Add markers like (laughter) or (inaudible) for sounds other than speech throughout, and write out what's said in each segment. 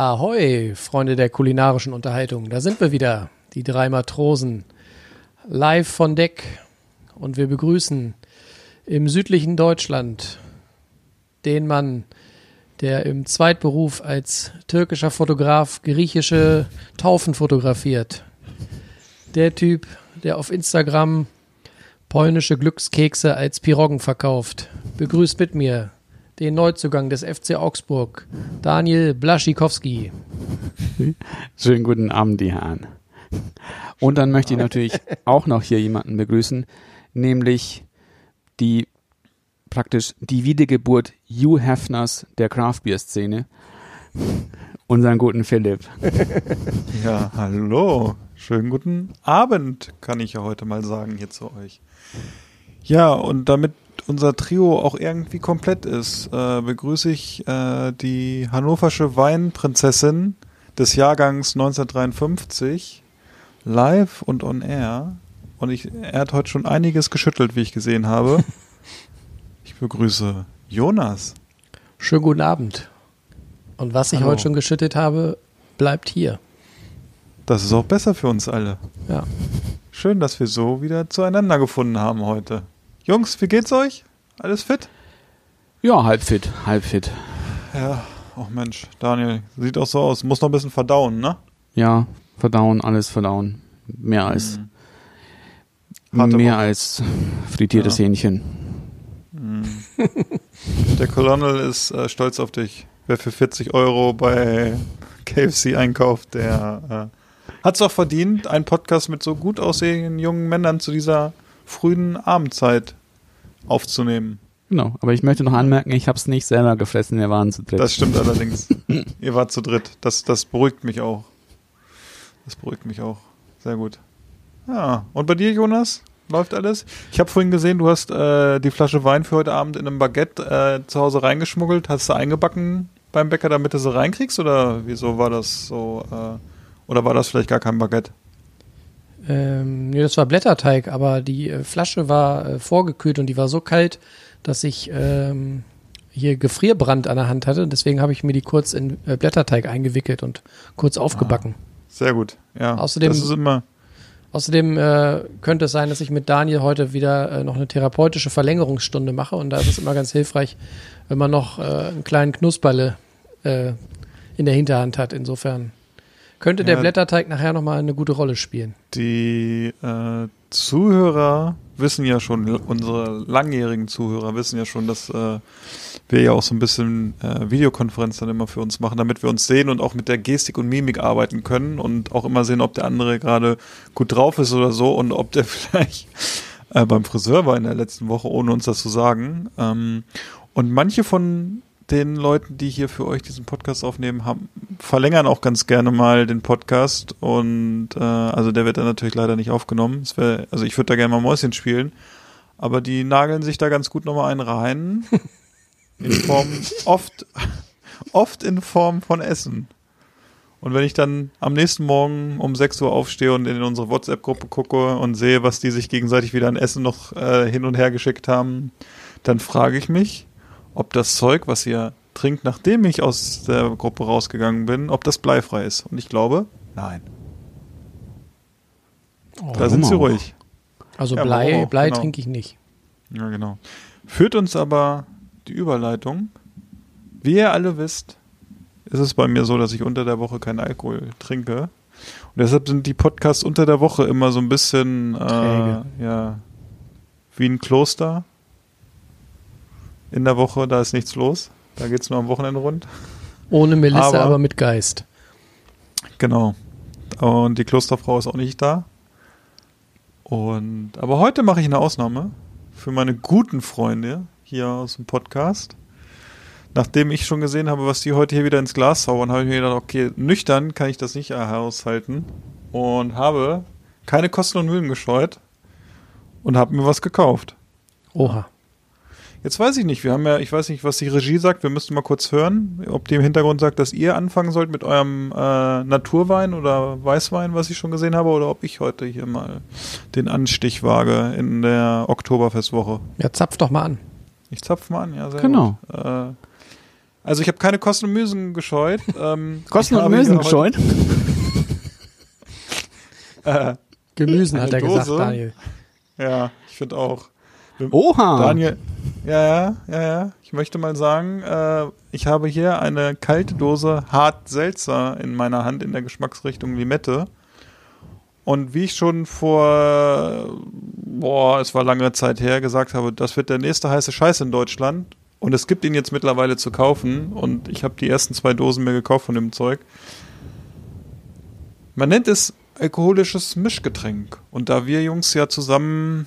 Ahoi, Freunde der kulinarischen Unterhaltung. Da sind wir wieder, die drei Matrosen, live von Deck. Und wir begrüßen im südlichen Deutschland den Mann, der im Zweitberuf als türkischer Fotograf griechische Taufen fotografiert. Der Typ, der auf Instagram polnische Glückskekse als Piroggen verkauft. Begrüßt mit mir den Neuzugang des FC Augsburg, Daniel Blaschikowski. Schönen guten Abend, die Herren. Und dann möchte ich natürlich auch noch hier jemanden begrüßen, nämlich die praktisch die Wiedergeburt Hugh Hefners der Craft Beer Szene, unseren guten Philipp. (laughs) Ja, hallo. Schönen guten Abend, kann ich ja heute mal sagen hier zu euch. Ja, und damit unser Trio auch irgendwie komplett ist, äh, begrüße ich äh, die hannoversche Weinprinzessin des Jahrgangs 1953 live und on air. Und ich, er hat heute schon einiges geschüttelt, wie ich gesehen habe. (laughs) Ich begrüße Jonas. Schönen guten Abend. Und was ich Hallo. heute schon geschüttet habe, bleibt hier. Das ist auch besser für uns alle. Ja. Schön, dass wir so wieder zueinander gefunden haben heute. Jungs, wie geht's euch? Alles fit? Ja, halb fit, halb fit. Ja, oh Mensch, Daniel, sieht auch so aus. Muss noch ein bisschen verdauen, ne? Ja, verdauen, alles verdauen. Mehr als Harte mehr Woche. als frittiertes Ja. Hähnchen. Der Colonel ist äh, stolz auf dich. Wer für 40 Euro bei KFC einkauft, der äh, hat es auch verdient, einen Podcast mit so gut aussehenden jungen Männern zu dieser frühen Abendzeit aufzunehmen. Genau, aber ich möchte noch anmerken, ich habe es nicht selber gefressen, wir waren zu dritt. Das stimmt allerdings. (laughs) Ihr wart zu dritt. Das, das beruhigt mich auch. Das beruhigt mich auch. Sehr gut. Ja, und bei dir, Jonas? Läuft alles? Ich habe vorhin gesehen, du hast äh, die Flasche Wein für heute Abend in einem Baguette äh, zu Hause reingeschmuggelt. Hast du eingebacken beim Bäcker, damit du sie reinkriegst? Oder wieso war das so? Äh, oder war das vielleicht gar kein Baguette? Ähm, nee, das war Blätterteig, aber die äh, Flasche war äh, vorgekühlt und die war so kalt, dass ich ähm, hier Gefrierbrand an der Hand hatte. Deswegen habe ich mir die kurz in äh, Blätterteig eingewickelt und kurz aufgebacken. Sehr gut. Ja. Außerdem- das ist immer. Außerdem äh, könnte es sein, dass ich mit Daniel heute wieder äh, noch eine therapeutische Verlängerungsstunde mache und da ist es immer ganz hilfreich, wenn man noch äh, einen kleinen Knusperle äh, in der Hinterhand hat. Insofern könnte der Ja. Blätterteig nachher nochmal eine gute Rolle spielen. Die äh, Zuhörer wissen ja schon, unsere langjährigen Zuhörer wissen ja schon, dass äh, wir ja auch so ein bisschen äh, Videokonferenz dann immer für uns machen, damit wir uns sehen und auch mit der Gestik und Mimik arbeiten können und auch immer sehen, ob der andere gerade gut drauf ist oder so und ob der (laughs) vielleicht äh, beim Friseur war in der letzten Woche, ohne uns das zu sagen. Ähm, und manche von den Leuten, die hier für euch diesen Podcast aufnehmen, haben, verlängern auch ganz gerne mal den Podcast und äh, also der wird dann natürlich leider nicht aufgenommen. Wär, also ich würde da gerne mal Mäuschen spielen, aber die nageln sich da ganz gut nochmal einen rein. (laughs) In Form, oft, oft in Form von Essen. Und wenn ich dann am nächsten Morgen um 6 Uhr aufstehe und in unsere WhatsApp-Gruppe gucke und sehe, was die sich gegenseitig wieder an Essen noch äh, hin und her geschickt haben, dann frage ich mich, ob das Zeug, was ihr trinkt, nachdem ich aus der Gruppe rausgegangen bin, ob das bleifrei ist. Und ich glaube, nein. da sind sie ruhig. Also Ja, Blei, Blei genau. trinke ich nicht. Ja, genau. Führt uns aber die Überleitung. Wie ihr alle wisst, ist es bei mir so, dass ich unter der Woche keinen Alkohol trinke. Und deshalb sind die Podcasts unter der Woche immer so ein bisschen, äh, ja, wie ein Kloster. In der Woche, da ist nichts los. Da geht's nur am Wochenende rund. Ohne Melisse, Aber- aber, mit Geist. Genau. Und die Klosterfrau ist auch nicht da. Und aber heute mache ich eine Ausnahme für meine guten Freunde hier aus dem Podcast. nachdem ich schon gesehen habe, was die heute hier wieder ins Glas zaubern, habe ich mir gedacht, okay, nüchtern kann ich das nicht heraushalten und habe keine Kosten und Mühen gescheut und habe mir was gekauft. Oha. Jetzt weiß ich nicht, wir haben ja, ich weiß nicht, was die Regie sagt, wir müssten mal kurz hören, ob die im Hintergrund sagt, dass ihr anfangen sollt mit eurem äh, Naturwein oder Weißwein, was ich schon gesehen habe, oder ob ich heute hier mal den Anstich wage in der Oktoberfestwoche. Ja, zapf doch mal an. Ich zapf mal an, ja, sehr Genau. gut. Äh, also ich habe keine Kosten und Müsen gescheut. (laughs) Ähm, Kosten und heute- gescheut? (laughs) Äh, Gemüsen hat er gesagt, Dose? Daniel. ja, ich finde auch. Oha. Daniel, ja, ja, ja, ja. Ich möchte mal sagen, äh, ich habe hier eine kalte Dose Hart Seltzer in meiner Hand in der Geschmacksrichtung Limette. Und wie ich schon vor, boah, es war lange Zeit her, gesagt habe, das wird der nächste heiße Scheiß in Deutschland. Und es gibt ihn jetzt mittlerweile zu kaufen. Und ich habe die ersten zwei Dosen mir gekauft von dem Zeug. Man nennt es alkoholisches Mischgetränk. Und da wir Jungs ja zusammen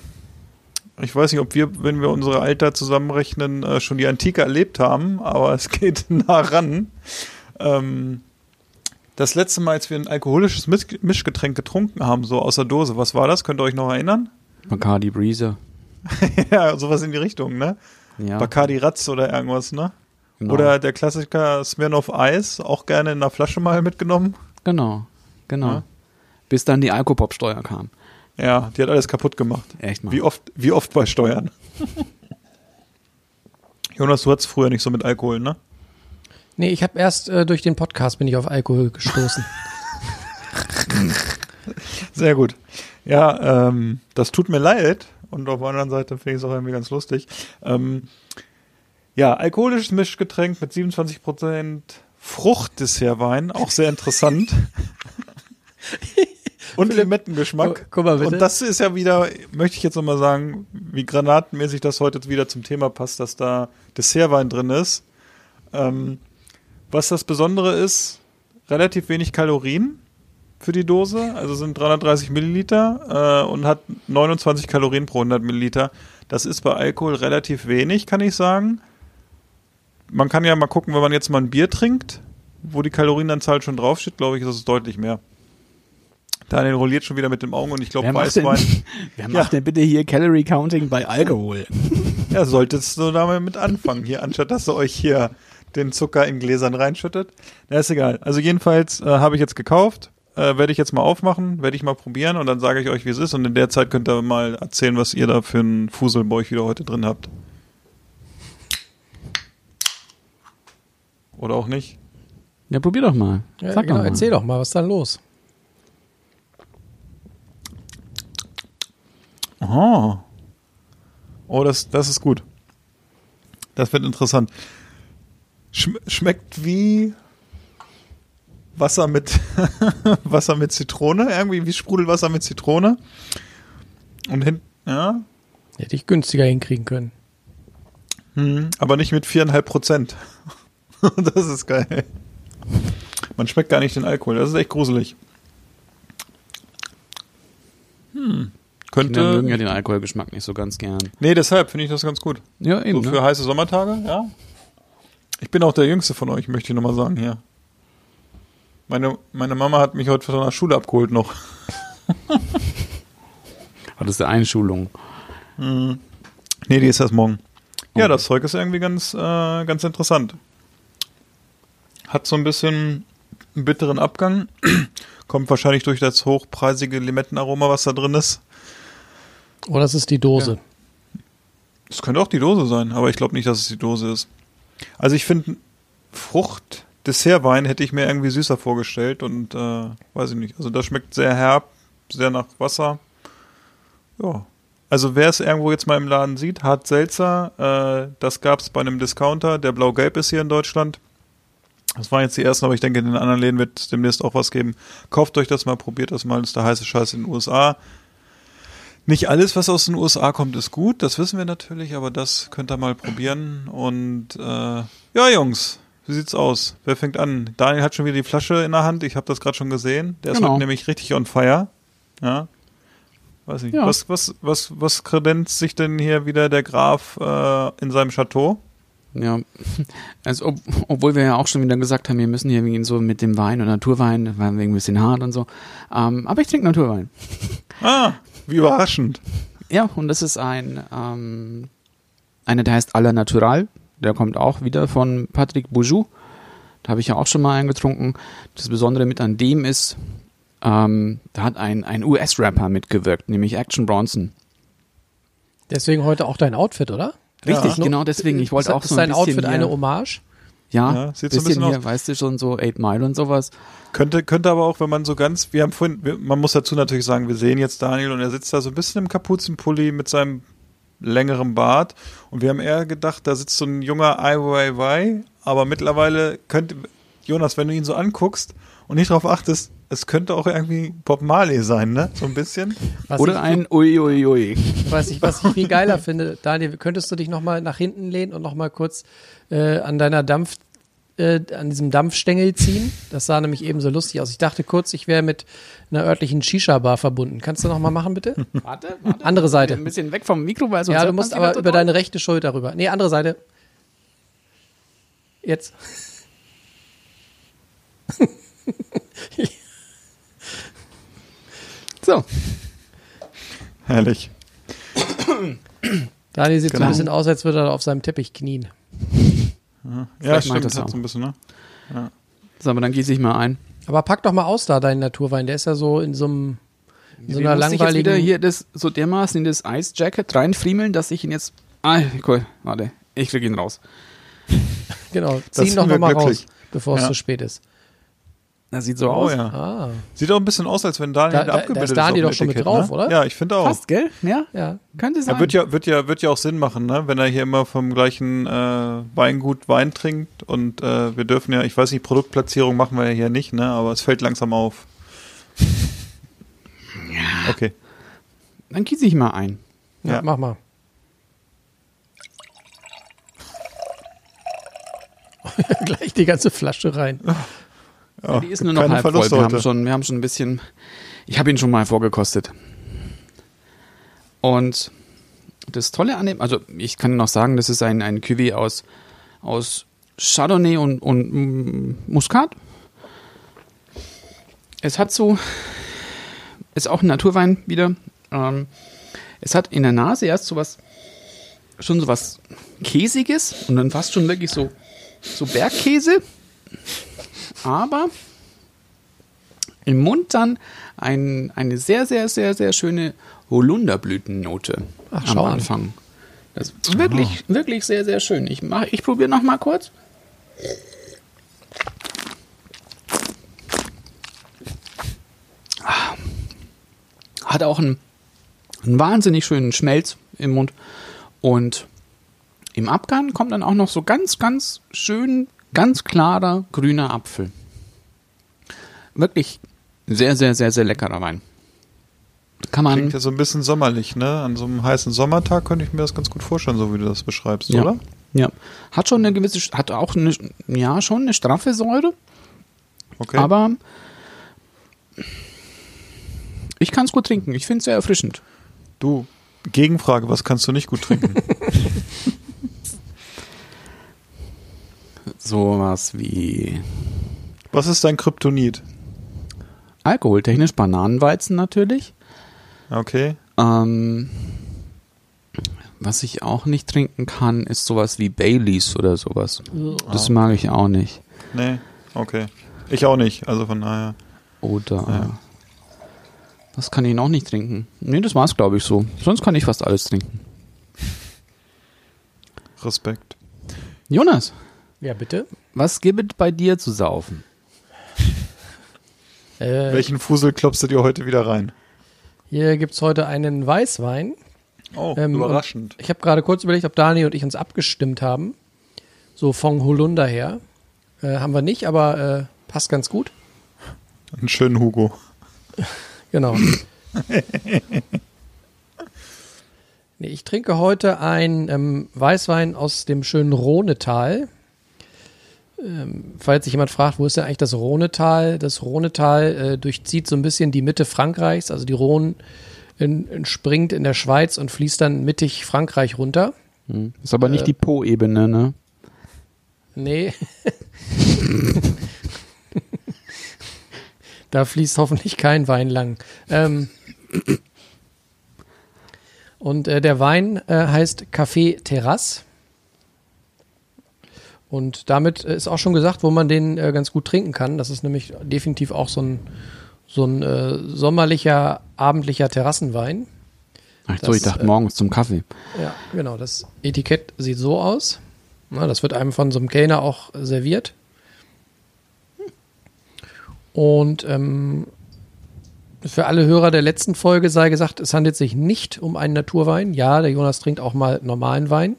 ich weiß nicht, ob wir, wenn wir unsere Alter zusammenrechnen, äh, schon die Antike erlebt haben, aber es geht (laughs) nah ran. Ähm, das letzte Mal, als wir ein alkoholisches Misch Mischgetränk getrunken haben, so aus der Dose, was war das? Könnt ihr euch noch erinnern? (laughs) Bacardi Breezer. ja, sowas in die Richtung, ne? Ja. Bacardi Ratz oder irgendwas, ne? genau. Oder der Klassiker Smirnoff Eis, auch gerne in einer Flasche mal mitgenommen. Genau. Genau. Ja. Bis dann die Alkopop-Steuer kam. Ja, die hat alles kaputt gemacht. Echt mal. Wie oft, wie oft bei Steuern. (laughs) Jonas, du hattest früher nicht so mit Alkohol, ne? Nee, ich habe erst äh, durch den Podcast bin ich auf Alkohol gestoßen. (laughs) (laughs) Sehr gut. Ja, ähm, das tut mir leid. Und auf der anderen Seite finde ich es auch irgendwie ganz lustig. Ähm, ja, alkoholisches Mischgetränk mit 27% Fruchtdessertwein, auch sehr interessant. Und Limettengeschmack. Gu- guck mal bitte. Und das ist ja wieder, möchte ich jetzt nochmal sagen, wie granatenmäßig das heute wieder zum Thema passt, dass da Dessertwein drin ist. Ähm, was das Besondere ist, relativ wenig Kalorien für die Dose, also sind 330 Milliliter äh, und hat 29 Kalorien pro 100 Milliliter. Das ist bei Alkohol relativ wenig, kann ich sagen. Man kann ja mal gucken, wenn man jetzt mal ein Bier trinkt, wo die Kalorienanzahl schon draufsteht, glaube ich, ist es deutlich mehr. Daniel rolliert schon wieder mit dem Augen und ich glaube, Wer macht, denn, Weißwein. (laughs) wer Ja. macht denn bitte hier Calorie Counting bei Alkohol? Ja, solltest du damit mit anfangen hier, anstatt dass ihr euch hier den Zucker in Gläsern reinschüttet. Na, ist egal. Also jedenfalls äh, habe ich jetzt gekauft, äh, werde ich jetzt mal aufmachen, werde ich mal probieren und dann sage ich euch, wie es ist und in der Zeit könnt ihr mal erzählen, was ihr da für einen Fusel bei euch wieder heute drin habt. Oder auch nicht. Ja, probier doch mal. Ja, Sag genau, doch mal. erzähl doch mal, was ist da los? Oh. Oh, das, das ist gut. Das wird interessant. Schm schmeckt wie Wasser mit (laughs) Wasser mit Zitrone, irgendwie wie Sprudelwasser mit Zitrone. Und hin, ja, Hätte ich günstiger hinkriegen können. hm, aber nicht mit viereinhalb Prozent. (laughs) das ist geil. Man schmeckt gar nicht den Alkohol. Das ist echt gruselig. Hm. Könnte. Kinder mögen ja den Alkoholgeschmack nicht so ganz gern. Nee, deshalb finde ich das ganz gut. Ja, So eben. für ne? heiße Sommertage, ja. Ich bin auch der Jüngste von euch, möchte ich nochmal sagen hier. Meine, meine Mama hat mich heute von der Schule abgeholt noch. (laughs) Hattest du Einschulung? Nee, die ist erst morgen. Ja, das Zeug ist irgendwie ganz, äh, ganz interessant. Hat so ein bisschen einen bitteren Abgang. (clears throat) Kommt wahrscheinlich durch das hochpreisige Limettenaroma, was da drin ist. Das ist die Dose. Es könnte auch die Dose sein, aber ich glaube nicht, dass es die Dose ist. Also ich finde, Frucht, Dessertwein hätte ich mir irgendwie süßer vorgestellt und äh, weiß ich nicht. Also das schmeckt sehr herb, sehr nach Wasser. Ja. Also wer es irgendwo jetzt mal im Laden sieht, Hart Seltzer, äh, das gab es bei einem Discounter, der blau-gelb ist hier in Deutschland. Das waren jetzt die ersten, aber ich denke, in den anderen Läden wird es demnächst auch was geben. Kauft euch das mal, probiert das mal, das ist der heiße Scheiß in den USA. Nicht alles, was aus den USA kommt, ist gut, das wissen wir natürlich, aber das könnt ihr mal probieren. Und äh, ja, Jungs, wie sieht's aus? Wer fängt an? Daniel hat schon wieder die Flasche in der Hand, ich habe das gerade schon gesehen. Der ist Genau. heute nämlich richtig on fire. Ja. Weiß nicht. Ja. Was, was, was, was kredenzt sich denn hier wieder der Graf äh, in seinem Chateau? Ja, also ob, obwohl wir ja auch schon wieder gesagt haben, wir müssen hier wegen so mit dem Wein und Naturwein, war wegen ein bisschen hart und so. Ähm, aber ich trinke Naturwein. Ah, wie überraschend. Ja, und das ist ein ähm, einer, der heißt Aller Natural. Der kommt auch wieder von Patrick Boujou. Da habe ich ja auch schon mal eingetrunken. Das Besondere mit an dem ist, ähm, da hat ein, ein US-Rapper mitgewirkt, nämlich Action Bronson. Deswegen heute auch dein Outfit, oder? Richtig, Ja. genau deswegen. Ich wollte ist, auch ist so ein dein bisschen Outfit eine Hommage? Ja, Ja, sieht so ein bisschen, hier, aus. weißt du, schon so Eight Mile und sowas. Könnte, könnte aber auch, wenn man so ganz, wir haben vorhin, wir, man muss dazu natürlich sagen, wir sehen jetzt Daniel und er sitzt da so ein bisschen im Kapuzenpulli mit seinem längeren Bart und wir haben eher gedacht, da sitzt so ein junger Ai Weiwei, aber mittlerweile könnte, Jonas, wenn du ihn so anguckst und nicht darauf achtest, es könnte auch irgendwie Bob Marley sein, ne? So ein bisschen. Was Oder ich, ein Uiuiui. Was ich, was ich viel geiler finde, Daniel, könntest du dich nochmal nach hinten lehnen und nochmal kurz äh, an deiner Dampf, äh, an diesem Dampfstängel ziehen? Das sah nämlich eben so lustig aus. Ich dachte kurz, ich wäre mit einer örtlichen Shisha-Bar verbunden. Kannst du nochmal machen, bitte? (laughs) Warte, warte. Andere Seite. Ein bisschen weg vom Mikro, weil sonst Ja, du musst aber über deine rechte Schulter rüber. Nee, andere Seite. Jetzt. (laughs) So, Herrlich. Daniel sieht so Genau. ein bisschen aus, als würde er auf seinem Teppich knien. Ja, Vielleicht meint stimmt, das hat auch. so ein bisschen, ne? so, aber dann gieße ich mal ein. Aber pack doch mal aus da deinen Naturwein. Der ist ja so in so einem in so einer muss ich jetzt wieder langweiligen. hier das so dermaßen in das Ice Jacket reinfriemeln, dass ich ihn jetzt. Ah, cool. Warte, ich krieg ihn raus. Genau, zieh ihn doch wir noch mal raus, bevor es Ja. zu spät ist. Das sieht so Oh aus. ja. Ah, Sieht auch ein bisschen aus, als wenn Daniel Da- da, da- abgebildet da ist ist. Daniel doch schon mit Etikett, drauf, ne? oder? Ja, ich finde auch. Passt, gell? Ja, ja. könnte sein. Ja, wird ja, wird ja, wird ja auch Sinn machen, ne? Wenn er hier immer vom gleichen äh, Weingut Wein trinkt und äh, wir dürfen ja, ich weiß nicht, Produktplatzierung machen wir ja hier nicht, ne? Aber es fällt langsam auf. Okay. Dann gieße ich mal ein. Ja, Ja. mach mal. (laughs) Gleich die ganze Flasche rein. (laughs) Ja, Die ist nur noch halb voll. Verluste Wir haben, schon, wir haben schon ein bisschen. Ich habe ihn schon mal vorgekostet. Und das Tolle an dem, also ich kann noch sagen, das ist ein, ein Cuvée aus, aus Chardonnay und, und Muskat. Es hat so, ist auch ein Naturwein wieder. Ähm, es hat in der Nase erst so was, schon so was Käsiges und dann fast schon wirklich so, so Bergkäse. Aber im Mund dann ein, eine sehr, sehr, sehr, sehr schöne Holunderblütennote Ach, am. Anfang. Das ist wirklich, wirklich sehr, sehr schön. Ich, mach- ich probiere noch mal kurz. Ah. Hat auch einen, einen wahnsinnig schönen Schmelz im Mund. Und im Abgang kommt dann auch noch so ganz, ganz schön, ganz klarer grüner Apfel. Wirklich sehr, sehr, sehr, sehr leckerer Wein. Kann man. Klingt ja so ein bisschen sommerlich, ne? An so einem heißen Sommertag könnte ich mir das ganz gut vorstellen, so wie du das beschreibst, Ja. oder? Ja. Hat schon eine gewisse, hat auch eine, ja, schon eine straffe Säure, Okay. aber ich kann es gut trinken. Ich finde es sehr erfrischend. du, Gegenfrage, was kannst du nicht gut trinken? (laughs) Sowas wie was ist dein Kryptonit? alkoholtechnisch Bananenweizen natürlich. Okay. Ähm, was ich auch nicht trinken kann, ist sowas wie Baileys oder sowas. Das mag ich auch nicht. Nee, okay. Ich auch nicht, also von daher. Oder Ja. was kann ich noch nicht trinken? Nee, das war's, glaube ich, so. Sonst kann ich fast alles trinken. Respekt. Jonas, Ja, bitte. was gibt es bei dir zu saufen? (laughs) Äh, Welchen Fusel klopfst du dir heute wieder rein? hier gibt's heute einen Weißwein. Oh, Ähm, überraschend. Ich habe gerade kurz überlegt, ob Dani und ich uns abgestimmt haben. So von Holunder her. Äh, haben wir nicht, aber äh, passt ganz gut. Einen schönen Hugo. (laughs) Genau. (laughs) nee, ich trinke heute ein ähm, Weißwein aus dem schönen Rhonetal. Ähm, falls sich jemand fragt, wo ist denn eigentlich das Rhonetal? Das Rhonetal äh, durchzieht so ein bisschen die Mitte Frankreichs. Also die Rhone in, entspringt in der Schweiz und fließt dann mittig Frankreich runter. Ist aber nicht die Po-Ebene, ne? Nee. (laughs) da fließt hoffentlich kein Wein lang. Ähm, und äh, der Wein äh, heißt Café Terrasse. Und damit äh, ist auch schon gesagt, wo man den äh, ganz gut trinken kann. Das ist nämlich definitiv auch so ein, so ein äh, sommerlicher, abendlicher Terrassenwein. Ach so, Das, ich dachte äh, morgens zum Kaffee. Ja, genau. Das Etikett sieht so aus. Na, das wird einem von so einem Kellner auch serviert. Und ähm, für alle Hörer der letzten Folge sei gesagt, es handelt sich nicht um einen Naturwein. Ja, der Jonas trinkt auch mal normalen Wein.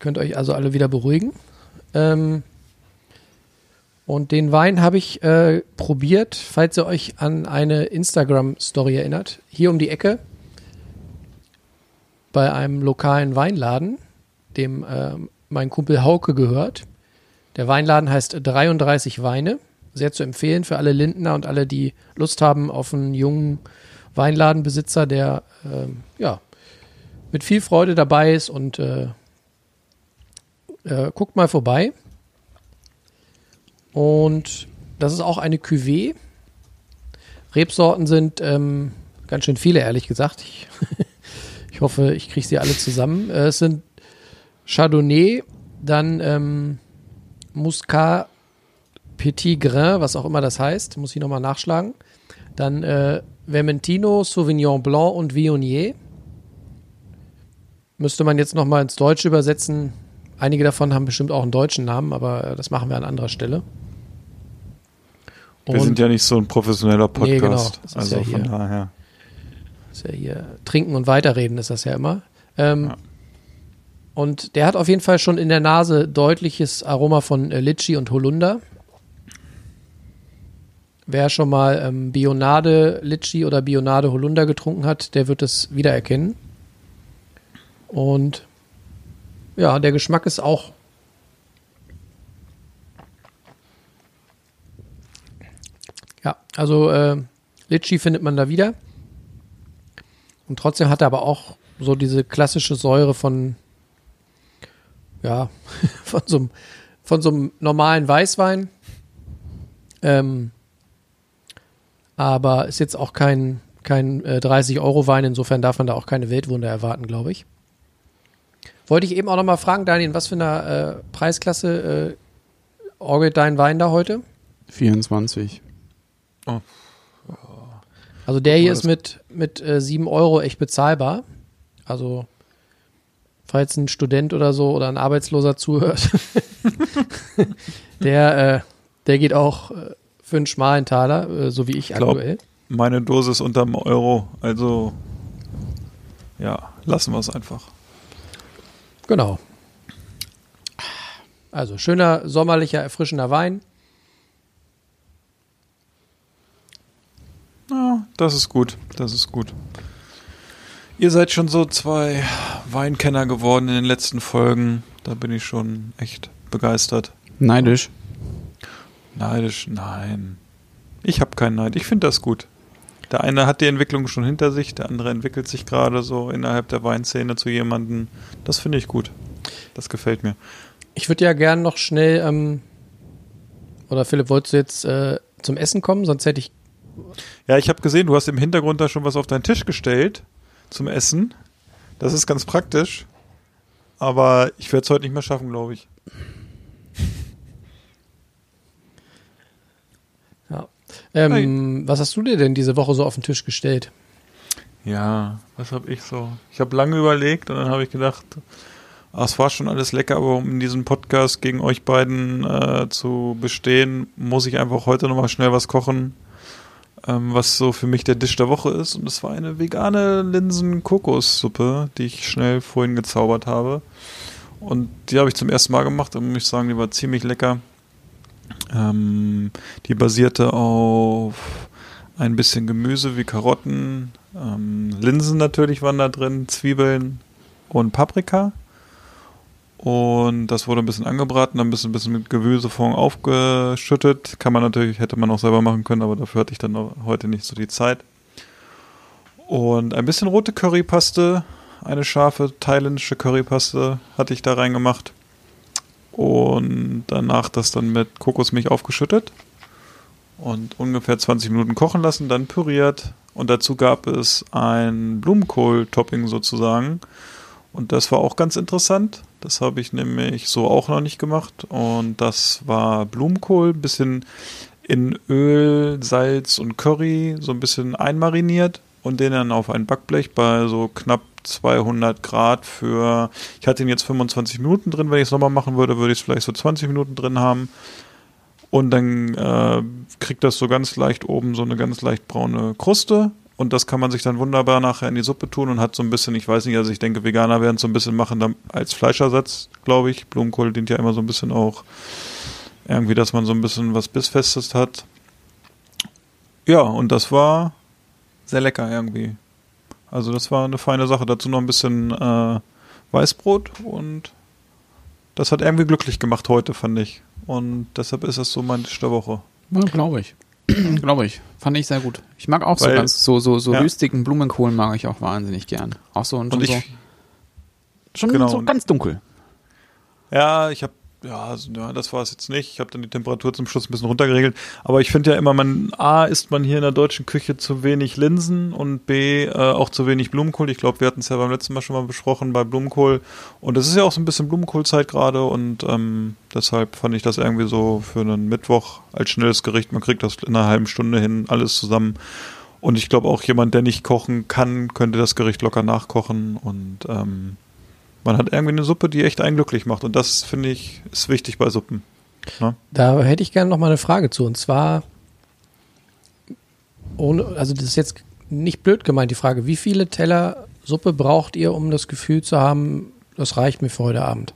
Könnt euch also alle wieder beruhigen. Ähm, und den Wein habe ich äh, probiert, falls ihr euch an eine Instagram-Story erinnert. Hier um die Ecke bei einem lokalen Weinladen, dem äh, mein Kumpel Hauke gehört. Der Weinladen heißt 33 Weine. Sehr zu empfehlen für alle Lindner und alle, die Lust haben auf einen jungen Weinladenbesitzer, der ähm, ja mit viel Freude dabei ist und äh, guckt mal vorbei. Und das ist auch eine Cuvée. Rebsorten sind ähm, ganz schön viele, ehrlich gesagt. Ich, (laughs) ich hoffe, ich kriege sie alle zusammen. Äh, es sind Chardonnay, dann ähm, Muscat Petit Grain, was auch immer das heißt, muss ich nochmal nachschlagen. Dann äh, Vermentino, Sauvignon Blanc und Viognier. Müsste man jetzt nochmal ins Deutsche übersetzen. Einige davon haben bestimmt auch einen deutschen Namen, aber äh, das machen wir an anderer Stelle. Wir sind ja nicht so ein professioneller Nee, genau. Podcast. Das also ja von daher. ist ja hier trinken und weiterreden ist das ja immer. Ähm, Ja. Und der hat auf jeden Fall schon in der Nase deutliches Aroma von äh, Litchi und Holunder. Wer schon mal ähm, Bionade Litchi oder Bionade Holunder getrunken hat, der wird es wiedererkennen. Und ja, der Geschmack ist auch Ja, also äh, Litchi findet man da wieder. Und trotzdem hat er aber auch so diese klassische Säure von, ja, (laughs) von so einem, von so einem normalen Weißwein. Ähm, aber ist jetzt auch kein, kein äh, 30-Euro-Wein, insofern darf man da auch keine Weltwunder erwarten, glaube ich. Wollte ich eben auch noch mal fragen, Daniel, was für einer äh, Preisklasse äh, orgelt dein Wein da heute? 24. Also der hier ist mit, mit äh, 7 Euro echt bezahlbar. Also falls ein Student oder so oder ein Arbeitsloser zuhört, (laughs) der, äh, der geht auch äh, für einen schmalen Taler, äh, so wie ich Glaub- aktuell. Meine Dose ist unterm Euro, also ja, lassen wir es einfach. Genau. Also schöner, sommerlicher, erfrischender Wein. Ja, das ist gut, das ist gut. Ihr seid schon so zwei Weinkenner geworden in den letzten Folgen. Da bin ich schon echt begeistert. Neidisch. Neidisch, nein. Ich habe keinen Neid. Ich finde das gut. Der eine hat die Entwicklung schon hinter sich, der andere entwickelt sich gerade so innerhalb der Weinszene zu jemandem. Das finde ich gut. Das gefällt mir. Ich würde ja gern noch schnell, ähm, oder Philipp, wolltest du jetzt äh, zum Essen kommen? Sonst hätte ich Ja, ich habe gesehen, du hast im Hintergrund da schon was auf deinen Tisch gestellt zum Essen. Das ist ganz praktisch. Aber ich werde es heute nicht mehr schaffen, glaube ich. Ähm, Was hast du dir denn diese Woche so auf den Tisch gestellt? Ja, was habe ich so? Ich habe lange überlegt und dann habe ich gedacht, ah, es war schon alles lecker, aber um in diesem Podcast gegen euch beiden äh, zu bestehen, muss ich einfach heute nochmal schnell was kochen, ähm, was so für mich der Dish der Woche ist. Und das war eine vegane Linsen-Kokossuppe, die ich schnell vorhin gezaubert habe. Und die habe ich zum ersten Mal gemacht und muss ich sagen, die war ziemlich lecker. Ähm, die basierte auf ein bisschen Gemüse wie Karotten, ähm, Linsen natürlich waren da drin, Zwiebeln und Paprika. Und das wurde ein bisschen angebraten, dann ein bisschen, mit Gemüsefond aufgeschüttet. Kann man natürlich, hätte man auch selber machen können, aber dafür hatte ich dann heute nicht so die Zeit. Und ein bisschen rote Currypaste, eine scharfe thailändische Currypaste hatte ich da reingemacht. Und danach das dann mit Kokosmilch aufgeschüttet und ungefähr 20 Minuten kochen lassen, dann püriert. Und dazu gab es ein Blumenkohl-Topping sozusagen. Und das war auch ganz interessant. Das habe ich nämlich so auch noch nicht gemacht. Und das war Blumenkohl, bisschen in Öl, Salz und Curry so ein bisschen einmariniert und den dann auf ein Backblech bei so knapp 200 Grad für, ich hatte ihn jetzt 25 Minuten drin, wenn ich es nochmal machen würde, würde ich es vielleicht so 20 Minuten drin haben. Und dann äh, kriegt das so ganz leicht oben so eine ganz leicht braune Kruste. Und das kann man sich dann wunderbar nachher in die Suppe tun und hat so ein bisschen, ich weiß nicht, also ich denke, Veganer werden es so ein bisschen machen als Fleischersatz, glaube ich. Blumenkohl dient ja immer so ein bisschen auch irgendwie, dass man so ein bisschen was Bissfestes hat. Ja, und das war sehr lecker irgendwie. Also das war eine feine Sache. Dazu noch ein bisschen äh, Weißbrot und das hat irgendwie glücklich gemacht heute, fand ich. Und deshalb ist das so mein Tisch der Woche. Ja, glaube ich. (clears throat) glaube ich. Fand ich sehr gut. Ich mag auch so Weil- ganz, so, so, so ja. rüstigen Blumenkohl mag ich auch wahnsinnig gern. Auch so und, Und so, ich, schon genau, so ganz dunkel. Ja, ich habe ja, also, ja, das war es jetzt nicht. Ich habe dann die Temperatur zum Schluss ein bisschen runtergeregelt. Aber ich finde ja immer, man A, isst man hier in der deutschen Küche zu wenig Linsen und B, äh, auch zu wenig Blumenkohl. Ich glaube, wir hatten es ja beim letzten Mal schon mal besprochen bei Blumenkohl. Und es ist ja auch so ein bisschen Blumenkohlzeit gerade und ähm, deshalb fand ich das irgendwie so für einen Mittwoch als schnelles Gericht. Man kriegt das in einer halben Stunde hin, alles zusammen. Und ich glaube auch jemand, der nicht kochen kann, könnte das Gericht locker nachkochen und ähm, man hat irgendwie eine Suppe, die echt einen glücklich macht. Und das, finde ich, ist wichtig bei Suppen. Ne? Da hätte ich gerne noch mal eine Frage zu. Und zwar, ohne, also das ist jetzt nicht blöd gemeint, die Frage, wie viele Teller Suppe braucht ihr, um das Gefühl zu haben, das reicht mir für heute Abend?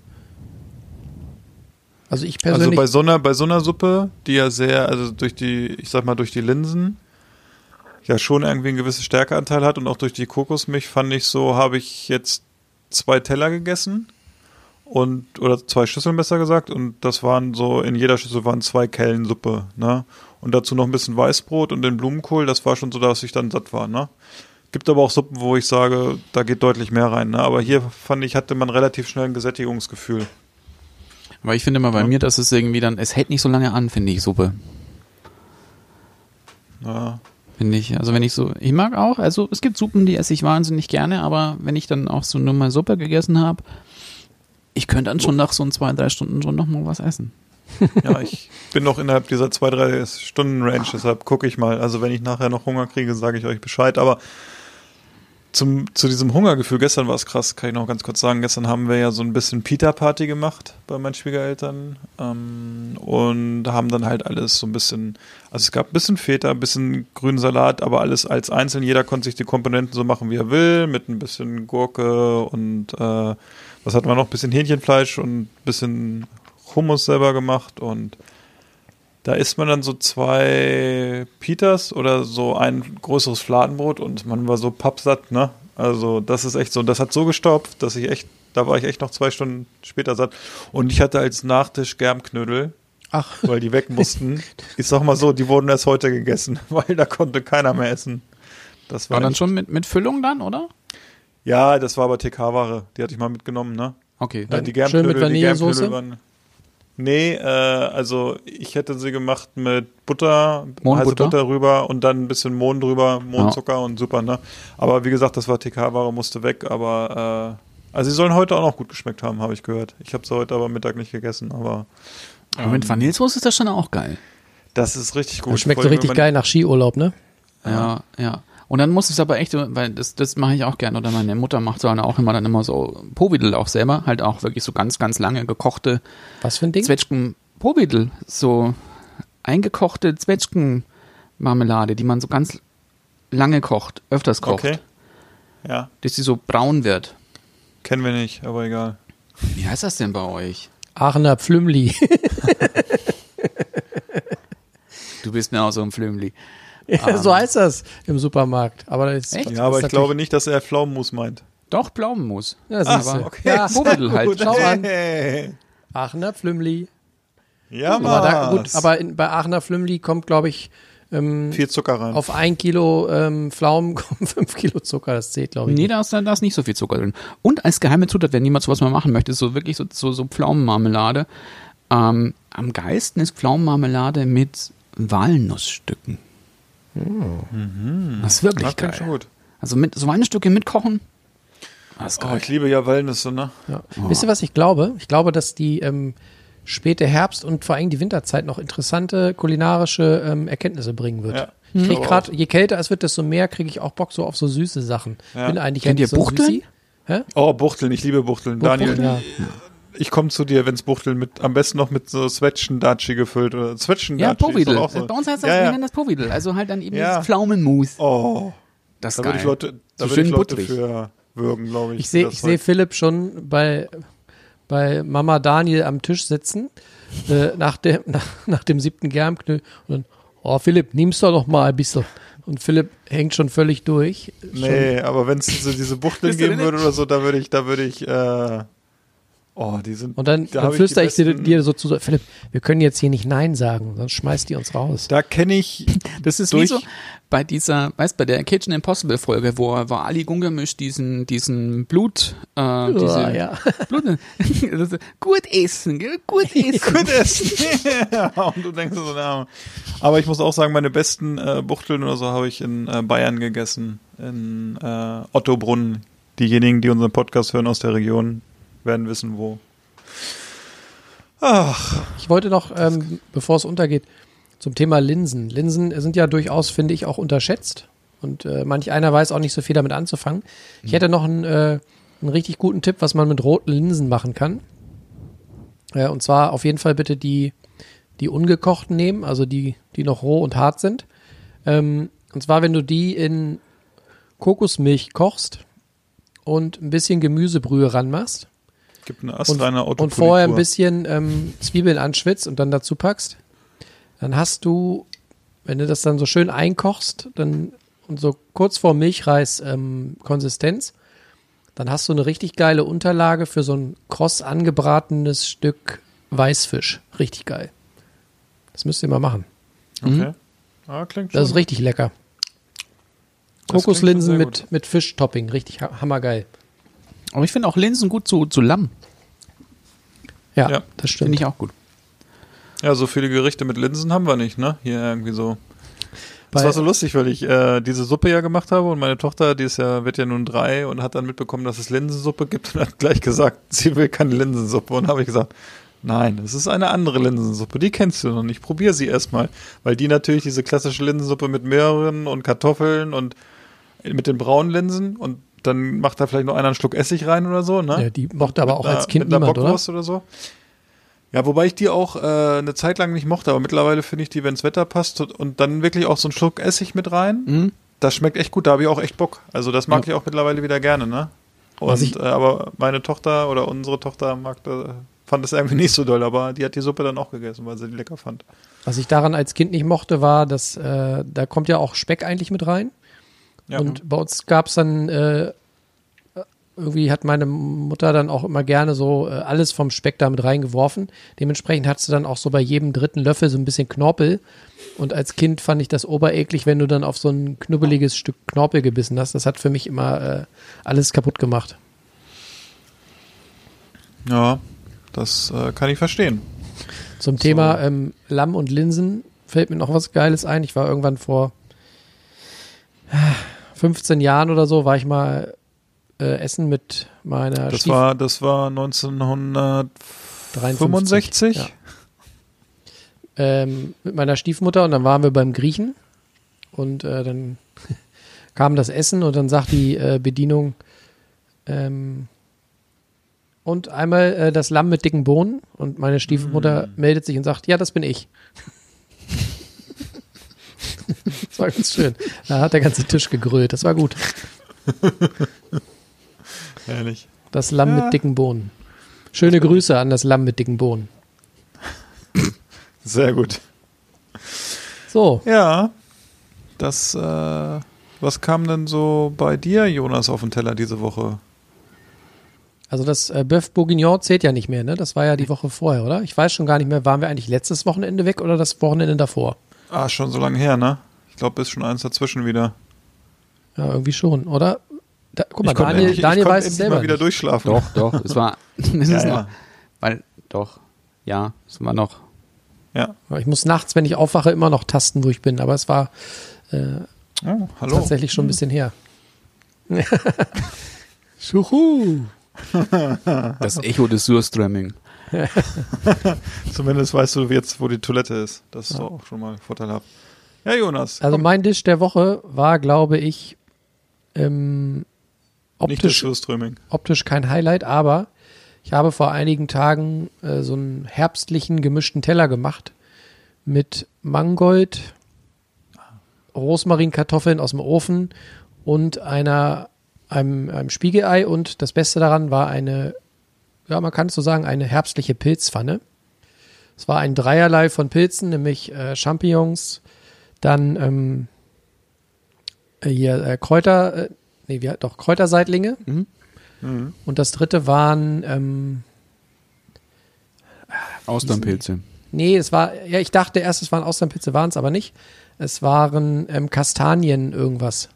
Also ich Also persönlich, bei so, einer, bei so einer Suppe, die ja sehr, also durch die, ich sag mal, durch die Linsen ja schon irgendwie einen gewissen Stärkeanteil hat und auch durch die Kokosmilch fand ich so, habe ich jetzt zwei Teller gegessen und oder zwei Schüsseln besser gesagt und das waren so in jeder Schüssel waren zwei Kellen Suppe, ne? Und dazu noch ein bisschen Weißbrot und den Blumenkohl, das war schon so, dass ich dann satt war, ne? Gibt aber auch Suppen, wo ich sage, da geht deutlich mehr rein, ne? Aber hier fand ich, hatte man relativ schnell ein Gesättigungsgefühl. Aber ich finde immer bei Ja. mir, dass es irgendwie dann, es hält nicht so lange an, finde ich, Suppe. Ja. Finde ich. Also wenn ich so, ich mag auch, also es gibt Suppen, die esse ich wahnsinnig gerne, aber wenn ich dann auch so nur mal Suppe gegessen habe, ich könnte dann schon nach so ein zwei, drei Stunden schon noch mal was essen. (laughs) Ja, ich bin noch innerhalb dieser zwei, drei Stunden Range, deshalb gucke ich mal. Also wenn ich nachher noch Hunger kriege, sage ich euch Bescheid. Aber zum, zu diesem Hungergefühl, gestern war es krass, kann ich noch ganz kurz sagen. Gestern haben wir ja so ein bisschen Pita-Party gemacht bei meinen Schwiegereltern ähm, und haben dann halt alles so ein bisschen, also es gab ein bisschen Feta, ein bisschen grünen Salat, aber alles als einzeln. Jeder konnte sich die Komponenten so machen, wie er will, mit ein bisschen Gurke und äh, was hatten wir noch? Ein bisschen Hähnchenfleisch und ein bisschen Hummus selber gemacht und da isst man dann so zwei Pitas oder so ein größeres Fladenbrot und man war so pappsatt, ne? Also das ist echt so, das hat so gestopft, dass ich echt, da war ich echt noch zwei Stunden später satt. Und ich hatte als Nachtisch Germknödel, ach, weil die weg mussten. (laughs) ich sag mal so, die wurden erst heute gegessen, (laughs) weil da konnte keiner mehr essen. Das war War dann schon mit, mit Füllung dann, oder? Ja, das war aber TK-Ware, die hatte ich mal mitgenommen, ne? Okay. Ja, Dann die schön mit Germknödel, die Vanillesoße? Germknödel waren. Nee, äh, also ich hätte sie gemacht mit Butter, heiße? Butter rüber und dann ein bisschen Mohn drüber, Mohnzucker und super, ne? Aber wie gesagt, das war TK-Ware, musste weg, aber äh, also sie sollen heute auch noch gut geschmeckt haben, habe ich gehört. Ich habe sie heute aber Mittag nicht gegessen, aber Aber mit Vanillesoße ist das schon auch geil. das ist richtig gut. das schmeckt so richtig geil nach Skiurlaub, ne? Ja, ja. Und dann muss es aber echt, weil das, das mache ich auch gerne, oder meine Mutter macht so eine auch immer dann immer so Povidel auch selber, halt auch wirklich so ganz, ganz lange gekochte Was für ein Ding? Zwetschgen, Povidel, so eingekochte Zwetschgenmarmelade, die man so ganz lange kocht, öfters kocht, Okay. Ja, dass sie so braun wird. kennen wir nicht, aber egal. Wie heißt das denn bei euch? Aachener Pflümli. (laughs) Du bist mir auch so ein Flümli. (laughs) Ja, so heißt das im Supermarkt. Aber das Echt? Ja, aber ist ich glaube nicht, dass er Pflaumenmus meint. Doch, Pflaumenmus. Ja, siehst aber du. okay. Ja, Povidel halt. Schau an. Hey. Aachener Pflümli. Ja, Aber, da, Mann. gut, aber in, bei Aachener Flümli kommt, glaube ich, ähm, Viel Zucker rein. auf ein Kilo ähm, Pflaumen (laughs) kommen fünf Kilo Zucker. Das zählt, glaube ich. Nee, nicht. da ist, da ist nicht so viel Zucker drin. Und als geheime Zutat, wenn jemand sowas mal machen möchte, ist so wirklich so, so, so Pflaumenmarmelade. Ähm, am geilsten ist Pflaumenmarmelade mit Walnussstücken. Das ist wirklich das geil. schon gut. Also mit so Walnussstücke mitkochen. Das ist Oh, ich liebe ja Walnüsse, ne? Ja. Wisst ihr, was ich glaube? Ich glaube, dass die ähm, späte Herbst und vor allem die Winterzeit noch interessante kulinarische ähm, Erkenntnisse bringen wird. Ja. Ich krieg glaube gerade, je kälter es wird, desto mehr kriege ich auch Bock so auf so süße Sachen. Ja. Bin eigentlich Kennt ihr so Buchteln? Oh, Buchteln, ich liebe Buchteln. Daniel, Ja. Ich komme zu dir, wenn's Buchteln mit, am besten noch mit so Zwetschgendatschi gefüllt oder Zwetschgendatschi. Ja, Povidel. so. Bei uns heißt das, ja, wir ja. nennen das Povidel. Also halt dann eben Ja. dieses Pflaumenmus. Oh, Das ist da geil. würde ich Leute, da So würde ich schön Leute butterig. für würgen, glaube ich. Ich sehe seh Philipp schon bei, bei Mama Daniel am Tisch sitzen, äh, nach, dem, (laughs) nach, nach dem siebten Germknöll. Und dann, oh Philipp, nimm's doch noch mal ein bisschen. Und Philipp hängt schon völlig durch. Nee, aber wenn es diese, diese (laughs) Buchteln geben würde oder so, da würde ich, da würde ich, äh, oh, die sind, Und dann, da dann hab flüster die ich, dir, dir so zu, Philipp, wir können jetzt hier nicht Nein sagen, sonst schmeißt die uns raus. Da kenne ich, (laughs) Das ist durch- wie so bei dieser, weißt bei der Kitchen Impossible Folge, wo, wo Ali Gungemisch diesen, diesen Blut, äh, diese Oh, ja. (laughs) Blut, gut essen, gut essen. (laughs) gut essen. und du denkst so, na. Aber ich muss auch sagen, meine besten äh, Buchteln oder so habe ich in äh, Bayern gegessen, in äh, Ottobrunn. Diejenigen, die unseren Podcast hören aus der Region, werden wissen, wo. Ach, Ich wollte noch, ähm, bevor es untergeht, zum Thema Linsen. Linsen sind ja durchaus, finde ich, auch unterschätzt. Und äh, manch einer weiß auch nicht so viel damit anzufangen. Ich hätte noch einen, äh, einen richtig guten Tipp, was man mit roten Linsen machen kann. Äh, und zwar auf jeden Fall bitte die, die ungekochten nehmen, also die, die noch roh und hart sind. Ähm, und zwar, wenn du die in Kokosmilch kochst und ein bisschen Gemüsebrühe ranmachst gibt eine und, astreine und Autopolitur. vorher ein bisschen ähm, Zwiebeln anschwitzt und dann dazu packst, dann hast du, wenn du das dann so schön einkochst, dann und so kurz vor Milchreis ähm, Konsistenz, dann hast du eine richtig geile Unterlage für so ein kross angebratenes Stück Weißfisch. Richtig geil. Das müsst ihr mal machen. Okay. Ah, klingt schon. Das ist richtig lecker. Kokoslinsen mit, mit Fischtopping. Richtig ha- hammergeil. Aber ich finde auch Linsen gut zu, zu Lamm. Ja, Ja, das stimmt. Finde ich auch gut. Ja, so viele Gerichte mit Linsen haben wir nicht, ne? Hier irgendwie so. Das war so lustig, weil ich äh, diese Suppe ja gemacht habe und meine Tochter, die ist ja, wird ja nun drei und hat dann mitbekommen, dass es Linsensuppe gibt und hat gleich gesagt, (laughs) sie will keine Linsensuppe. Und habe ich gesagt, nein, es ist eine andere Linsensuppe, die kennst du noch nicht. Probier sie erstmal. Weil die natürlich diese klassische Linsensuppe mit Möhren und Kartoffeln und mit den braunen Linsen und dann macht da vielleicht noch einer einen Schluck Essig rein oder so, ne? Ja, die mochte aber auch Mit einer- als Kind mit einer niemand, oder? Bockwurst oder so. Ja, wobei ich die auch äh, eine Zeit lang nicht mochte, aber mittlerweile finde ich die, wenn das Wetter passt und, dann wirklich auch so einen Schluck Essig mit rein. Mhm. Das schmeckt echt gut, da habe ich auch echt Bock. Also das mag ich auch mittlerweile wieder gerne, ne? Und ich- äh, aber meine Tochter oder unsere Tochter mag da, fand das irgendwie (laughs) nicht so doll, aber die hat die Suppe dann auch gegessen, weil sie die lecker fand. Was ich daran als Kind nicht mochte, war, dass äh, da kommt ja auch Speck eigentlich mit rein. Ja. Und bei uns gab es dann, äh, irgendwie hat meine Mutter dann auch immer gerne so äh, alles vom Speck da mit reingeworfen. Dementsprechend hat sie dann auch so bei jedem dritten Löffel so ein bisschen Knorpel. Und als Kind fand ich das obereklig, wenn du dann auf so ein knubbeliges Stück Knorpel gebissen hast. Das hat für mich immer äh, alles kaputt gemacht. ja, das äh, kann ich verstehen. Zum Thema ähm, Lamm und Linsen fällt mir noch was Geiles ein. Ich war irgendwann vor 15 Jahren oder so, war ich mal äh, essen mit meiner Das Stief war, das war 1965. 53, ja. ähm, mit meiner Stiefmutter und dann waren wir beim Griechen und äh, dann (laughs) kam das Essen und dann sagt die äh, Bedienung ähm, und einmal äh, das Lamm mit dicken Bohnen und meine Stiefmutter meldet sich und sagt, ja, das bin ich. (laughs) das war ganz schön. Da hat der ganze Tisch gegrölt. Das war gut. Ehrlich. Das Lamm mit dicken Bohnen. Schöne Grüße an das Lamm mit dicken Bohnen. Sehr gut. So, Ja, das, äh, was kam denn so bei dir, Jonas, auf den Teller diese Woche? Also das äh, Bœuf Bourguignon zählt ja nicht mehr, ne? Das war ja die Woche vorher, oder? Ich weiß schon gar nicht mehr, waren wir eigentlich letztes Wochenende weg oder das Wochenende davor? Ah, schon so lange her, ne? Ich glaube, ist schon eins dazwischen wieder. Ja, irgendwie schon, oder? Da, guck mal, ich Daniel, endlich, Daniel ich weiß es selber mal wieder nicht. durchschlafen. Doch, doch, es war, (laughs) es ist Ja, noch, ja. weil, doch, ja, es war noch, Ja. Ich muss nachts, wenn ich aufwache, immer noch tasten, wo ich bin, aber es war äh, Oh, hallo. tatsächlich schon ein bisschen her. (laughs) Schuhu. das Echo des Surströmming. (laughs) Zumindest weißt du jetzt, wo die Toilette ist. Das ist doch auch schon mal vorteilhaft. Ja, Jonas. Also komm. mein Dish der Woche war, glaube ich, ähm, optisch, optisch kein Highlight, aber ich habe vor einigen Tagen äh, so einen herbstlichen gemischten Teller gemacht mit Mangold, Rosmarinkartoffeln aus dem Ofen und einer einem, einem Spiegelei und das Beste daran war eine, ja man kann es so sagen, eine herbstliche Pilzpfanne. Es war ein Dreierlei von Pilzen, nämlich äh, Champignons, dann ähm, äh, hier äh, Kräuter, äh, nee, wie, doch Kräuterseitlinge. Mhm. Und das dritte waren, ähm, Austernpilze. nee, es war, ja, ich dachte erst, es waren Austernpilze, waren es aber nicht. Es waren ähm, Kastanien irgendwas.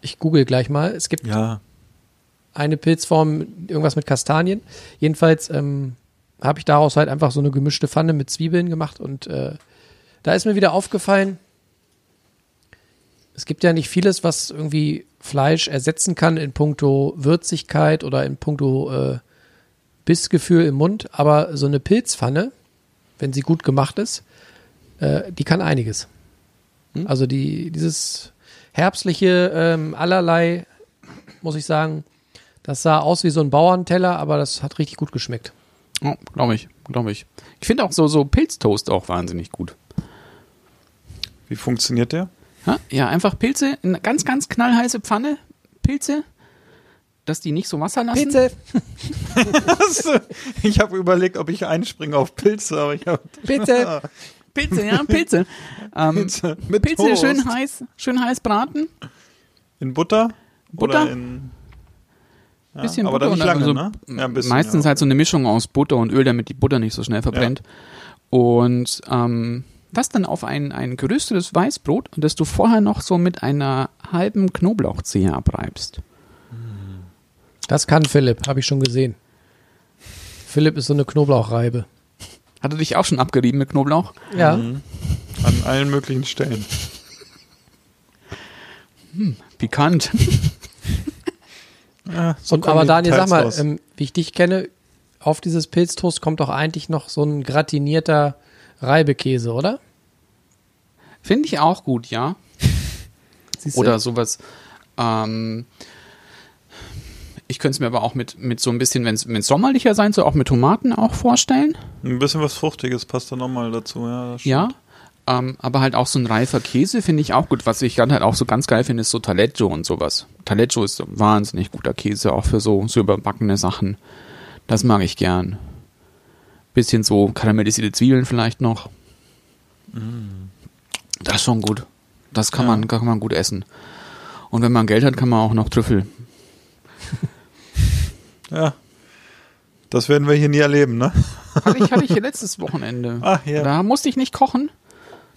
Ich google gleich mal. Es gibt Ja. Eine Pilzform, irgendwas mit Kastanien. Jedenfalls ähm, habe ich daraus halt einfach so eine gemischte Pfanne mit Zwiebeln gemacht und äh, da ist mir wieder aufgefallen, es gibt ja nicht vieles, was irgendwie Fleisch ersetzen kann in puncto Würzigkeit oder in puncto äh, Bissgefühl im Mund, aber so eine Pilzpfanne, wenn sie gut gemacht ist, äh, die kann einiges. Also die, dieses herbstliche ähm, allerlei, muss ich sagen, das sah aus wie so ein Bauernteller, aber das hat richtig gut geschmeckt. Oh, glaube ich, glaube ich. Ich finde auch so, so Pilztoast auch wahnsinnig gut. Wie funktioniert der? Ja, ja, einfach Pilze in eine ganz, ganz knallheiße Pfanne. Pilze, dass die nicht so Wasser lassen. (laughs) ich habe überlegt, ob ich einspringe auf Pilze, aber ich habe Pilze. (laughs) Pilze, ja, Pilze. ähm, Pilze mit Pilze Toast. schön heiß, schön heiß braten. in Butter, Butter? oder in ja, Bisschen aber Butter dann nicht lange, also ne? Ja, ein bisschen, meistens ja. halt so eine Mischung aus Butter und Öl, damit die Butter nicht so schnell verbrennt. Und ähm, das dann auf ein, ein geröstetes Weißbrot, das du vorher noch so mit einer halben Knoblauchzehe abreibst. Das kann Philipp, habe ich schon gesehen. Philipp ist so eine Knoblauchreibe. Hat er dich auch schon abgerieben mit Knoblauch? Ja, an allen möglichen Stellen. Pikant. Ja, so und aber Daniel, sag mal, ähm, wie ich dich kenne, auf dieses Pilztoast kommt doch eigentlich noch so ein gratinierter Reibekäse, oder? Finde ich auch gut, ja. (laughs) Oder sowas. Ähm, ich könnte es mir aber auch mit, mit so ein bisschen, wenn es sommerlicher sein soll, auch mit Tomaten auch vorstellen. ein bisschen was Fruchtiges passt da nochmal dazu. Ja. Ja. Ähm, aber halt auch so ein reifer Käse finde ich auch gut. Was ich dann halt auch so ganz geil finde, ist so Taleggio und sowas. Taleggio ist so ein wahnsinnig guter Käse, auch für so, so überbackene Sachen. Das mag ich gern. Bisschen so karamellisierte Zwiebeln vielleicht noch. Das ist schon gut. Das kann, man, kann man gut essen. Und wenn man Geld hat, kann man auch noch Trüffel. (laughs) Ja. Das werden wir hier nie erleben, ne? Hatte ich, hatte ich hier (laughs) letztes Wochenende. Ach, ja. Da musste ich nicht kochen.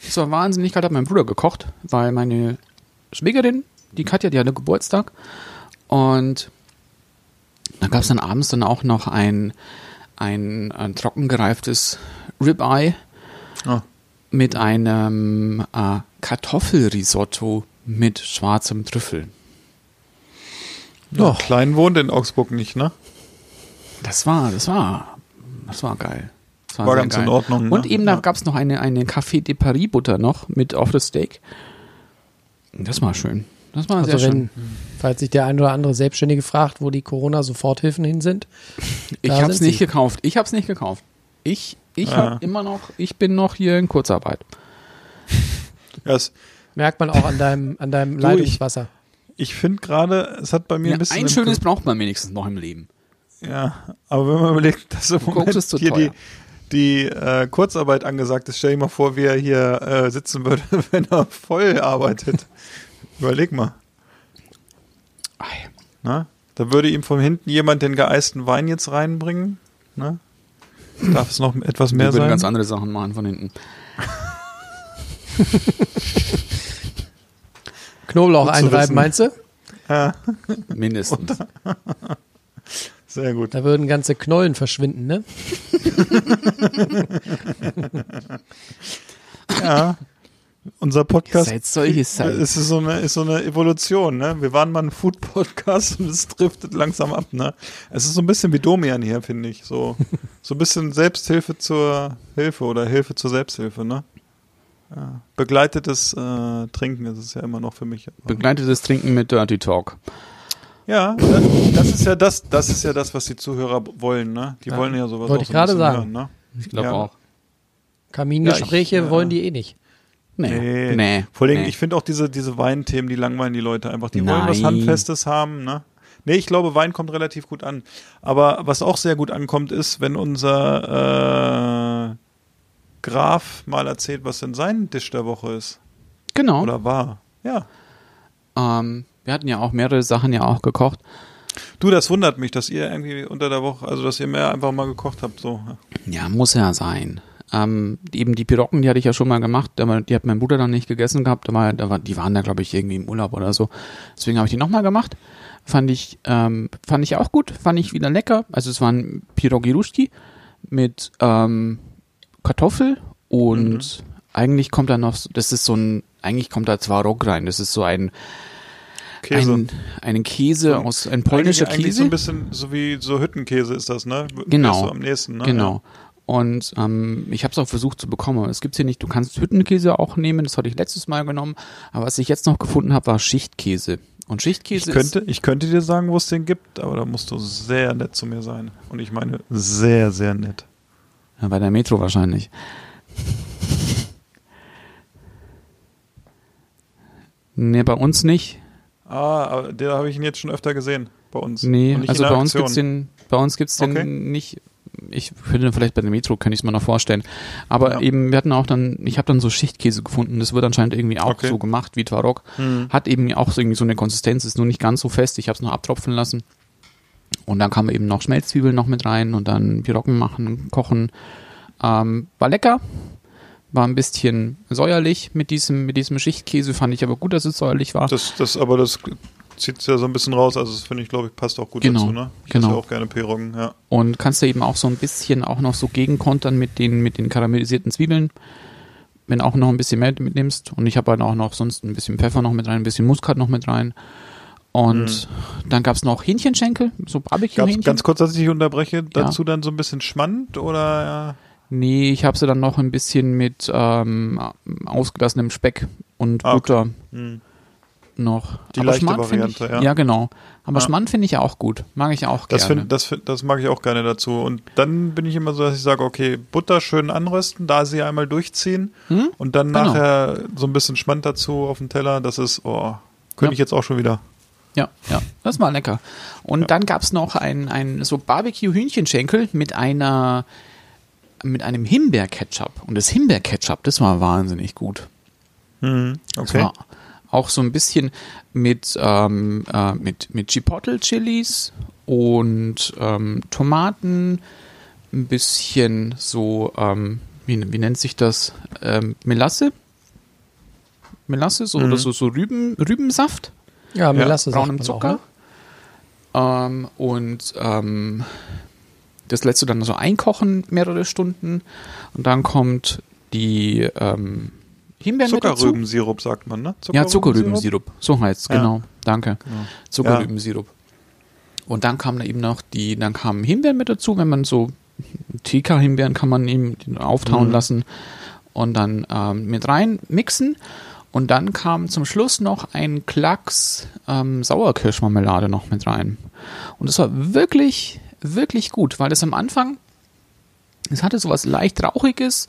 Das war wahnsinnig kalt, hat mein Bruder gekocht, weil meine Schwägerin, die Katja, die hatte Geburtstag. Und da gab es dann abends dann auch noch ein, ein, ein trockengereiftes Ribeye Ah. mit einem äh, Kartoffelrisotto mit schwarzem Trüffel. Ja. Klein wohnt in Augsburg nicht, ne? Das war, das war, das war geil. Das War sehr ganz in Ordnung, ne? Und eben da Ja. gab es noch eine, eine Café de Paris Butter noch mit auf das Steak. Das war schön. Das war Also sehr wenn, schön. falls sich der ein oder andere Selbstständige fragt, wo die Corona-Soforthilfen hin sind. Ich habe es nicht gekauft. Ich habe es nicht gekauft. Ich, ich habe immer noch, ich bin noch hier in Kurzarbeit. (laughs) Ja, es, Merkt man auch an deinem, an deinem Du, ich- Leitungswasser. ich finde gerade, es hat bei mir Ja, ein bisschen. ein schönes braucht man wenigstens noch im Leben. Ja, aber wenn man überlegt, dass im Moment hier teuer. die, die äh, Kurzarbeit angesagt ist, stell dir mal vor, wie er hier äh, sitzen würde, (laughs) wenn er voll arbeitet. Überleg mal. Na? Da würde ihm von hinten jemand den geeisten Wein jetzt reinbringen. Ne? Darf es noch etwas mehr Wir würden sein? ganz andere Sachen machen von hinten. Knoblauch einreiben, wissen. meinst du? Mindestens. Sehr gut. Da würden ganze Knollen verschwinden, ne? (laughs) Ja. Unser Podcast Seid solche Seid. es ist so eine, ist so eine Evolution, ne? Wir waren mal ein Food-Podcast und es driftet langsam ab, ne? Es ist so ein bisschen wie Domian hier, finde ich. So, so ein bisschen Selbsthilfe zur Hilfe oder Hilfe zur Selbsthilfe, ne? Ja. Begleitetes äh, Trinken ist es ja immer noch für mich. Begleitetes Trinken mit Dirty Talk. Ja, das, das ist ja das, das ist ja das, was die Zuhörer wollen, ne? Die Ja, wollen ja sowas wollte auch ich so gerade sagen. hören, ne? Ich glaube Ja. auch. Kamingespräche Ja, ich, äh, wollen die eh nicht. Nee. Nee. Vor allem, nee. ich finde auch diese, diese Weinthemen, die langweilen die Leute einfach. Die wollen was Nein. Handfestes haben, ne? Nee, ich glaube, Wein kommt relativ gut an. Aber was auch sehr gut ankommt, ist, wenn unser äh, Graf mal erzählt, was denn sein Tisch der Woche ist. Genau. Oder war. Ja. Ähm, wir hatten ja auch mehrere Sachen ja auch gekocht. Du, das wundert mich, dass ihr irgendwie unter der Woche, also dass ihr mehr einfach mal gekocht habt, so. Ja, muss ja sein. Ähm, eben die Pirocken, die hatte ich ja schon mal gemacht, aber die hat mein Bruder dann nicht gegessen gehabt. War, da war, die waren da, glaube ich, irgendwie im Urlaub oder so. Deswegen habe ich die nochmal gemacht. Fand ich, ähm, fand ich auch gut, fand ich wieder lecker. Also es waren Pirogi Ruski mit ähm, Kartoffel und eigentlich kommt da noch, so- das ist so ein, eigentlich kommt da Zwarok rein. Das ist so ein, Käse. ein einen Käse So, aus, ein polnischer eigentlich, eigentlich Käse. so ein bisschen so wie so Hüttenkäse ist das, ne? Genau. Ist So am nächsten, ne? Genau. Und ähm, ich habe es auch versucht zu bekommen. Es gibt's hier nicht. Du kannst Hüttenkäse auch nehmen. Das hatte ich letztes Mal genommen. Aber was ich jetzt noch gefunden habe, war Schichtkäse. Und Ich Schichtkäse könnte, ich könnte dir sagen, wo es den gibt, aber da musst du sehr nett zu mir sein. Und ich meine sehr, sehr nett. ist ja, bei der Metro wahrscheinlich. (laughs) Nee, bei uns nicht. Ah, aber den habe ich ihn jetzt schon öfter gesehen bei uns. Nee, also bei uns Aktion. gibt's den, bei uns gibt's den Okay. nicht. Ich würde vielleicht bei der Metro, kann ich es mir noch vorstellen. Aber Ja. eben, wir hatten auch dann, ich habe dann so Schichtkäse gefunden. Das wird anscheinend irgendwie auch Okay. so gemacht wie Tvarok. Hm. Hat eben auch so irgendwie so eine Konsistenz, ist nur nicht ganz so fest. Ich habe es noch abtropfen lassen. Und dann kam eben noch Schmelzzwiebeln noch mit rein und dann Pirocken machen, kochen. Ähm, war lecker. War ein bisschen säuerlich mit diesem, mit diesem Schichtkäse. Fand ich aber gut, dass es säuerlich war. Das, das, aber das zieht ja so ein bisschen raus. Also das finde ich, glaube ich, passt auch gut Genau, dazu, ne? Ich genau. esse ja auch gerne Piroggen, ja. Und kannst du eben auch so ein bisschen auch noch so gegenkontern mit den, mit den karamellisierten Zwiebeln. Wenn auch noch ein bisschen mehr mitnimmst. Und ich habe halt auch noch sonst ein bisschen Pfeffer noch mit rein, ein bisschen Muskat noch mit rein. Und dann gab's noch Hähnchenschenkel, so Barbecue-Hähnchen. ganz kurz, dass ich dich unterbreche, dazu dann so ein bisschen Schmand oder Nee, ich habe sie dann noch ein bisschen mit ähm, ausgelassenem Speck und Ah. Butter ja, hm. noch. Die Aber leichte Variante, ich, ja. ja. genau. Aber Ja. Schmand finde ich ja auch gut. Mag ich auch das, gerne. find, das, das mag ich auch gerne dazu. Und dann bin ich immer so, dass ich sage, okay, Butter schön anrösten, da sie einmal durchziehen Hm? und dann Genau. nachher so ein bisschen Schmand dazu auf dem Teller. Das ist, oh, könnte Ja. ich jetzt auch schon wieder. Ja, ja, das war lecker. Und dann gab's noch ein, ein so Barbecue-Hühnchenschenkel mit einer mit einem Himbeer-Ketchup. Und das Himbeer-Ketchup, das war wahnsinnig gut. Hm, Das okay. war auch so ein bisschen mit, ähm, äh, mit, mit Chipotle-Chilis und ähm, Tomaten, ein bisschen so, ähm, wie, wie nennt sich das? Ähm, Melasse? Melasse, so, Mhm. oder so, so Rüben, Rübensaft? Ja, Melasse sagt braunem Zucker. Auch, ne? ähm, und ähm, das lässt du dann so einkochen, mehrere Stunden. Und dann kommt die ähm, Himbeeren. Zuckerrübensirup sagt man, ne? Ja, Zuckerrübensirup. So heißt's, Ja. genau. Danke. Zuckerrübensirup. Und dann kam da eben noch die, dann kamen Himbeeren mit dazu, wenn man so TK-Himbeeren kann man eben auftauen Mhm. lassen und dann ähm, mit rein mixen. Und dann kam zum Schluss noch ein Klacks ähm, Sauerkirschmarmelade noch mit rein. Und das war wirklich, wirklich gut, weil das am Anfang, es hatte so was leicht rauchiges,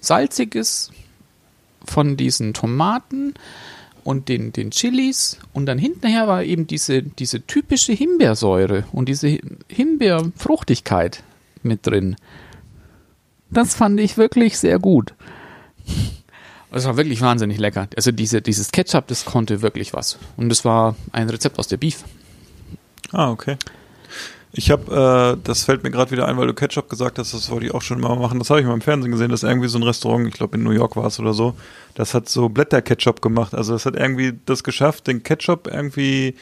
salziges von diesen Tomaten und den, den Chilis und dann hinterher war eben diese, diese typische Himbeersäure und diese Hi- Himbeerfruchtigkeit mit drin. Das fand ich wirklich sehr gut. Es war wirklich wahnsinnig lecker. Also diese, dieses Ketchup, das konnte wirklich was. Und es war ein Rezept aus der Beef. Ah, okay. Ich habe, äh, das fällt mir gerade wieder ein, weil du Ketchup gesagt hast, das wollte ich auch schon mal machen. Das habe ich mal im Fernsehen gesehen, dass irgendwie so ein Restaurant, ich glaube in New York war es oder so, das hat so Blätterketchup gemacht. Also das hat irgendwie das geschafft, den Ketchup irgendwie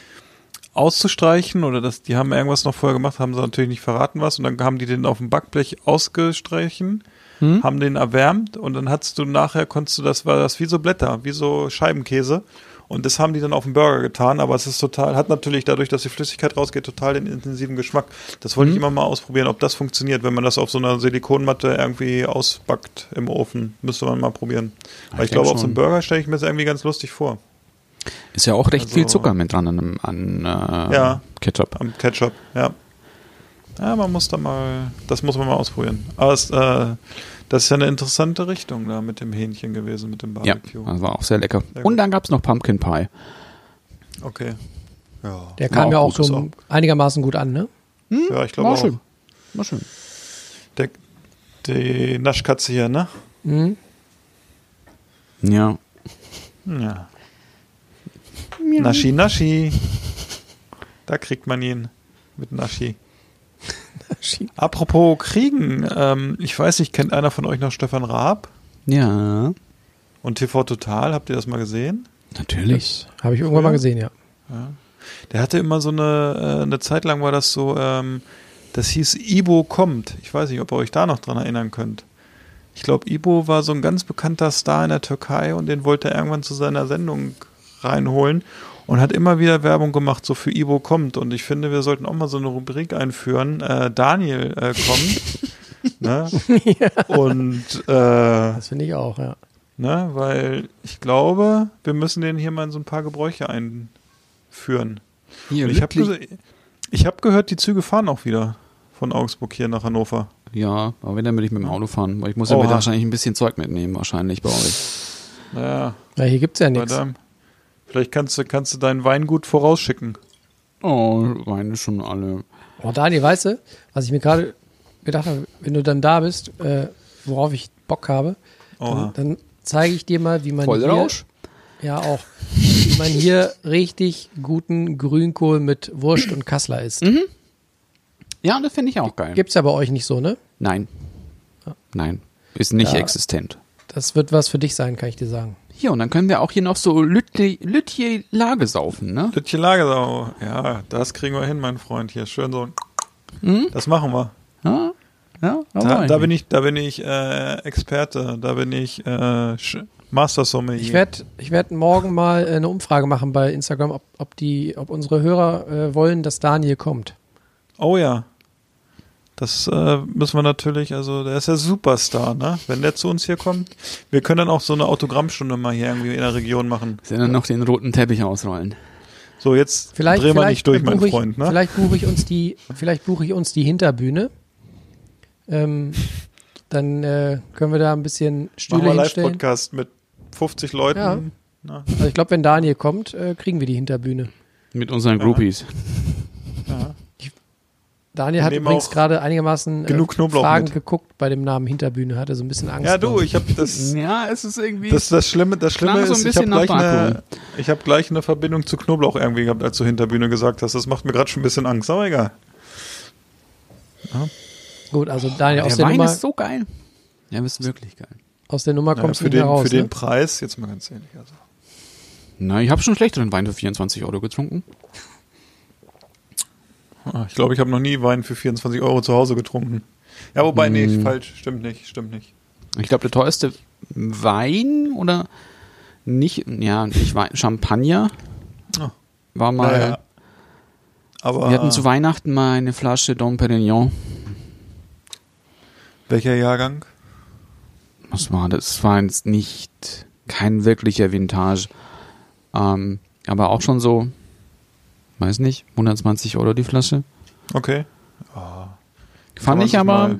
auszustreichen oder das, die haben irgendwas noch vorher gemacht, haben sie natürlich nicht verraten was und dann haben die den auf dem Backblech ausgestreichen, Hm? haben den erwärmt und dann hattest du nachher, konntest du, das war das wie so Blätter, wie so Scheibenkäse und das haben die dann auf den Burger getan, aber es ist total, hat natürlich dadurch, dass die Flüssigkeit rausgeht, total den intensiven Geschmack. Das wollte ich immer mal ausprobieren, ob das funktioniert, wenn man das auf so einer Silikonmatte irgendwie ausbackt im Ofen. Müsste man mal probieren. Weil ich, ich glaube, auf so einem Burger stelle ich mir das irgendwie ganz lustig vor. Ist ja auch recht Also- viel Zucker mit dran an, an äh, Ja. Ketchup. Am Ketchup, ja. Ja, man muss da mal, das muss man mal ausprobieren. Aber es, äh, das ist ja eine interessante Richtung da mit dem Hähnchen gewesen, mit dem Ja, Barbecue. das war auch sehr lecker. Sehr Und dann gab's noch Pumpkin Pie. Okay. Ja, Der kam ja auch gut, so einigermaßen gut an, ne? ja ich glaube auch. schön. War schön. Der, die Naschkatze hier, ne? Mhm. Ja. Ja. Naschi, Naschi. Da kriegt man ihn mit Naschi. Apropos Kriegen, ähm, ich weiß nicht, kennt einer von euch noch Stefan Raab Ja. und TV Total? Habt ihr das mal gesehen? Natürlich. Habe ich irgendwann mal gesehen, ja. Der hatte immer so eine, äh, eine Zeit lang war das so, ähm, das hieß Ibo kommt. Ich weiß nicht, ob ihr euch da noch dran erinnern könnt. Ich glaube, Ibo war so ein ganz bekannter Star in der Türkei und den wollte er irgendwann zu seiner Sendung reinholen und hat immer wieder Werbung gemacht, so für Ibo kommt. Und ich finde, wir sollten auch mal so eine Rubrik einführen. Äh, Daniel äh, kommt. (laughs) ne? Und äh, Das finde ich auch, ja. ne, weil ich glaube, wir müssen den hier mal in so ein paar Gebräuche einführen. Hier, Und ich habe ich hab gehört, die Züge fahren auch wieder von Augsburg hier nach Hannover. Ja, aber wenn, dann würde ich mit dem Auto fahren. Weil ich muss ja Oha. wieder wahrscheinlich ein bisschen Zeug mitnehmen, wahrscheinlich bei euch. Naja, Ja, hier gibt's ja bei nichts. Vielleicht kannst du, kannst du dein Weingut vorausschicken. Oh, meine schon alle. Oh, Daniel, weißt du, was ich mir gerade gedacht habe, wenn du dann da bist, äh, worauf ich Bock habe, dann, dann zeige ich dir mal, wie man Vollrausch? hier, ja auch, wie man hier richtig guten Grünkohl mit Wurst und Kassler isst. Ja, das finde ich auch geil. Gibt's ja bei euch nicht so, ne? Nein. Nein. Ist nicht Ja. existent. Das wird was für dich sein, kann ich dir sagen. Hier, und dann können wir auch hier noch so Lütje, Lage saufen, ne? Lütje Lagesau. Ja, das kriegen wir hin, mein Freund. Hier schön so. Hm? Das machen wir. Ja, ja Da, da bin ich, da bin ich äh, Experte. Da bin ich äh, Master Sommelier. Ich werde ich werd morgen mal äh, eine Umfrage machen bei Instagram, ob, ob, die, ob unsere Hörer äh, wollen, dass Daniel kommt. Oh ja. Das äh, müssen wir natürlich, also der ist ja Superstar, ne? Wenn der zu uns hier kommt. Wir können dann auch so eine Autogrammstunde mal hier irgendwie in der Region machen. Sie dann noch den roten Teppich ausrollen. So, jetzt Vielleicht, drehen wir vielleicht nicht durch, mein buche ich, Freund, ne? Vielleicht buche ich uns die, vielleicht buche ich uns die Hinterbühne. Ähm, dann äh, können wir da ein bisschen Machen Stühle wir hinstellen. Live-Podcast mit 50 Leuten. Ja. Also ich glaube, wenn Daniel kommt, äh, kriegen wir die Hinterbühne. Mit unseren Groupies. Daniel hat übrigens gerade einigermaßen äh, genug Knoblauch Fragen mit. geguckt bei dem Namen Hinterbühne, hatte so ein bisschen Angst. ja, du, ich habe das, (laughs) Ja, es ist irgendwie. das, das Schlimme, das Schlimme Klang so ein ist, ich habe gleich, eine, ich hab gleich eine Verbindung zu Knoblauch irgendwie gehabt, als du Hinterbühne gesagt hast. Das macht mir gerade schon ein bisschen Angst, aber egal. Gut, also Daniel, aus der der, Wein Nummer, ist so geil. Ja, ist wirklich geil. aus der Nummer Naja, kommst du nicht den, raus. für den ne? Preis, jetzt mal ganz ehrlich. Also. Na, ich habe schon schlechteren Wein für 24 Euro getrunken. Ah, Ich glaube, ich habe noch nie Wein für 24 Euro zu Hause getrunken. Ja, wobei, nee, Hm. falsch, stimmt nicht, stimmt nicht. Ich glaube, der teuerste Wein oder nicht, ja, nicht Wein, Champagner Ah. war mal. Naja, aber Wir hatten zu Weihnachten mal eine Flasche Dom Perignon. welcher Jahrgang? Was war das? Es war jetzt nicht kein wirklicher Vintage. Ähm, aber auch schon so, weiß nicht, 120 Euro die Flasche. Okay. Fand man ich aber mal-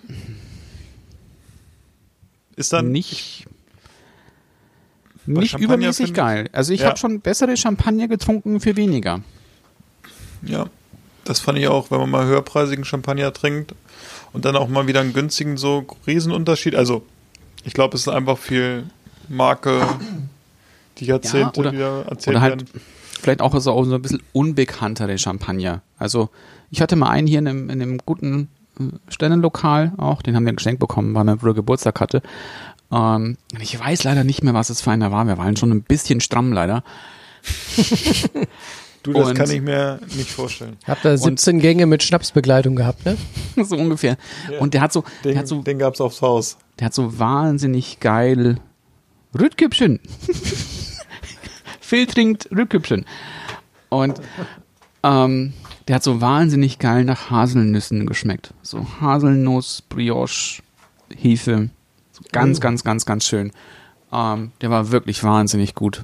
Ist dann nicht, nicht Champagner übermäßig geil. Also ich Ja. habe schon bessere Champagner getrunken für weniger. Ja, das fand ich auch, wenn man mal höherpreisigen Champagner trinkt und dann auch mal wieder einen günstigen, so Riesenunterschied. Also, ich glaube, es ist einfach viel Marke, die Jahrzehnte oder- wieder erzählt oder halt werden. Vielleicht auch so, so ein bisschen unbekanntere Champagner. Also ich hatte mal einen hier in einem, in einem guten äh, Sternenlokal auch, den haben wir geschenkt bekommen, weil mein Bruder Geburtstag hatte. Ähm, ich weiß leider nicht mehr, was es für einer war. Wir waren schon ein bisschen stramm leider. (laughs) Du, das Und- kann ich mir nicht vorstellen. Habt ihr 17 Gänge mit Schnapsbegleitung gehabt, ne? (laughs) so ungefähr. Und der hat so, der Den, hat so, den gab's aufs Haus. der hat so wahnsinnig geil Rüdküppchen. (laughs) Phil trinkt. Und ähm, der hat so wahnsinnig geil nach Haselnüssen geschmeckt. So Haselnuss, Brioche, Hefe. So ganz, ganz, ganz, ganz schön. Ähm, der war wirklich wahnsinnig gut.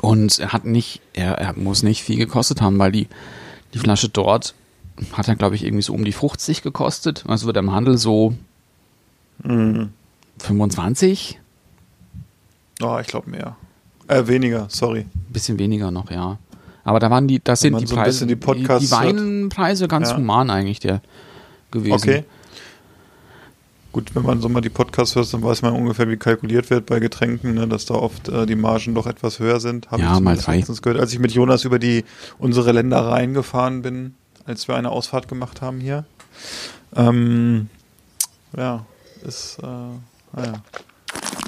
Und er hat nicht, er, er muss nicht viel gekostet haben, weil die, die Flasche dort hat er, glaube ich, irgendwie so um die 50 gekostet. Also wird im Handel so 25, Oh, ich glaube mehr. Äh, weniger, sorry. bisschen weniger noch, ja. Aber da waren die, das sind die so ein Preise, die Podcasts die hört. Weinpreise ganz Ja. human eigentlich der gewesen. Okay. Gut, wenn man so mal die Podcasts hört, dann weiß man ungefähr, wie kalkuliert wird bei Getränken, ne, dass da oft äh, die Margen doch etwas höher sind. Hab Ja, ich mal drei. gehört, als ich mit Jonas über die unsere Ländereien gefahren bin, als wir eine Ausfahrt gemacht haben hier. Ähm, ja, ist, äh, naja.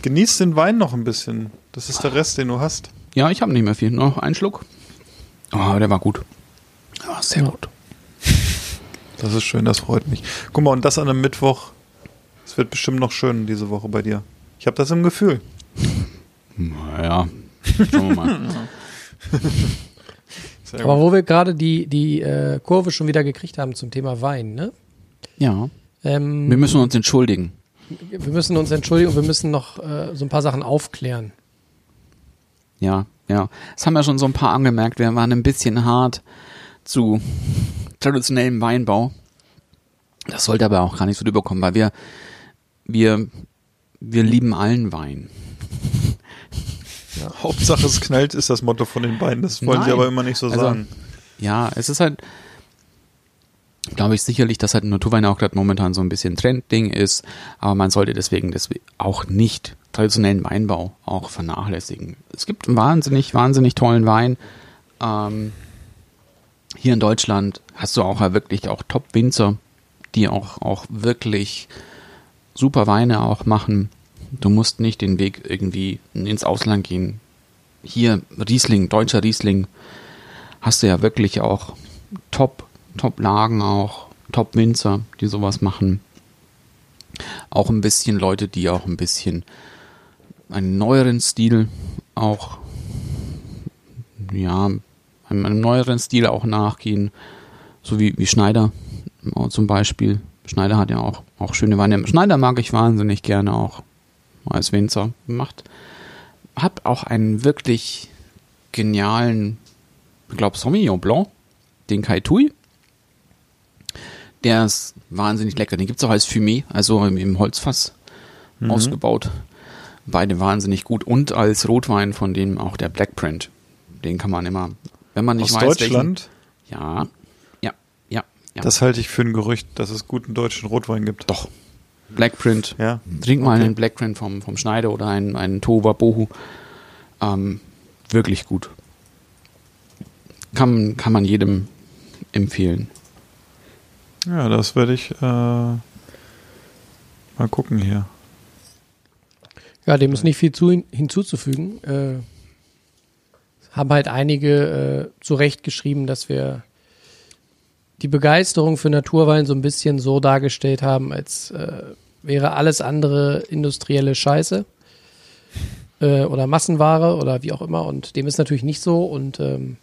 Genieß den Wein noch ein bisschen. Das ist der Rest, den du hast. Ja, ich habe nicht mehr viel, noch einen Schluck. Oh, der war gut. Ja, sehr gut. Das ist schön, das freut mich. Guck mal, und das an einem Mittwoch. Es wird bestimmt noch schön diese Woche bei dir. Ich habe das im Gefühl. Naja, schauen wir mal. (laughs) Aber wo wir gerade die, die äh, Kurve schon wieder gekriegt haben zum Thema Wein, ne? ja, Ähm, wir müssen uns entschuldigen. wir müssen uns entschuldigen und wir müssen noch äh, so ein paar Sachen aufklären. Ja, ja. Das haben ja schon so ein paar angemerkt. Wir waren ein bisschen hart zu traditionellem Weinbau. Das sollte aber auch gar nicht so rüberkommen, weil wir, wir, wir lieben allen Wein. Hauptsache es knallt, ist das Motto von den beiden. Das wollen sie Nein. aber immer nicht so Also, sagen. Ja, es ist halt, glaube ich, sicherlich, dass halt Naturwein auch gerade momentan so ein bisschen Trendding ist, aber man sollte deswegen das auch nicht traditionellen Weinbau auch vernachlässigen. Es gibt einen wahnsinnig, wahnsinnig tollen Wein. Ähm, hier in Deutschland hast du auch wirklich auch Top-Winzer, die auch, auch wirklich super Weine auch machen. Du musst nicht den Weg irgendwie ins Ausland gehen. Hier Riesling, deutscher Riesling, hast du ja wirklich auch Top, Top-Lagen auch, Top-Winzer, die sowas machen. Auch ein bisschen Leute, die auch ein bisschen einen neueren Stil auch, ja, einem, einem neueren Stil auch nachgehen, so wie, wie Schneider äh, zum Beispiel. Schneider hat ja auch, auch schöne Weine. Schneider mag ich wahnsinnig gerne auch als Winzer. Macht, hat auch einen wirklich genialen ich glaube Sauvignon Blanc, den Kai Tui. Der ist wahnsinnig lecker. Den gibt's auch als Fumé, also im, im Holzfass ausgebaut. Beide wahnsinnig gut. Und als Rotwein von dem auch der Black Print. Den kann man immer, wenn man nicht Aus weiß, Deutschland, Welchen, ja, ja, ja, ja. das halte ich für ein Gerücht, dass es guten deutschen Rotwein gibt. Doch. Black Print. Ja. Trink mal Okay. einen Black Print vom, vom Schneider oder einen, einen Tova Bohu. Ähm, wirklich gut. Kann, kann man jedem empfehlen. Ja, das werde ich äh, mal gucken hier. Ja, dem ist nicht viel zu, hinzuzufügen. Äh, haben halt einige äh, zu Recht geschrieben, dass wir die Begeisterung für Naturwein so ein bisschen so dargestellt haben, als äh, wäre alles andere industrielle Scheiße äh, oder Massenware oder wie auch immer. Und dem ist natürlich nicht so. Und ähm,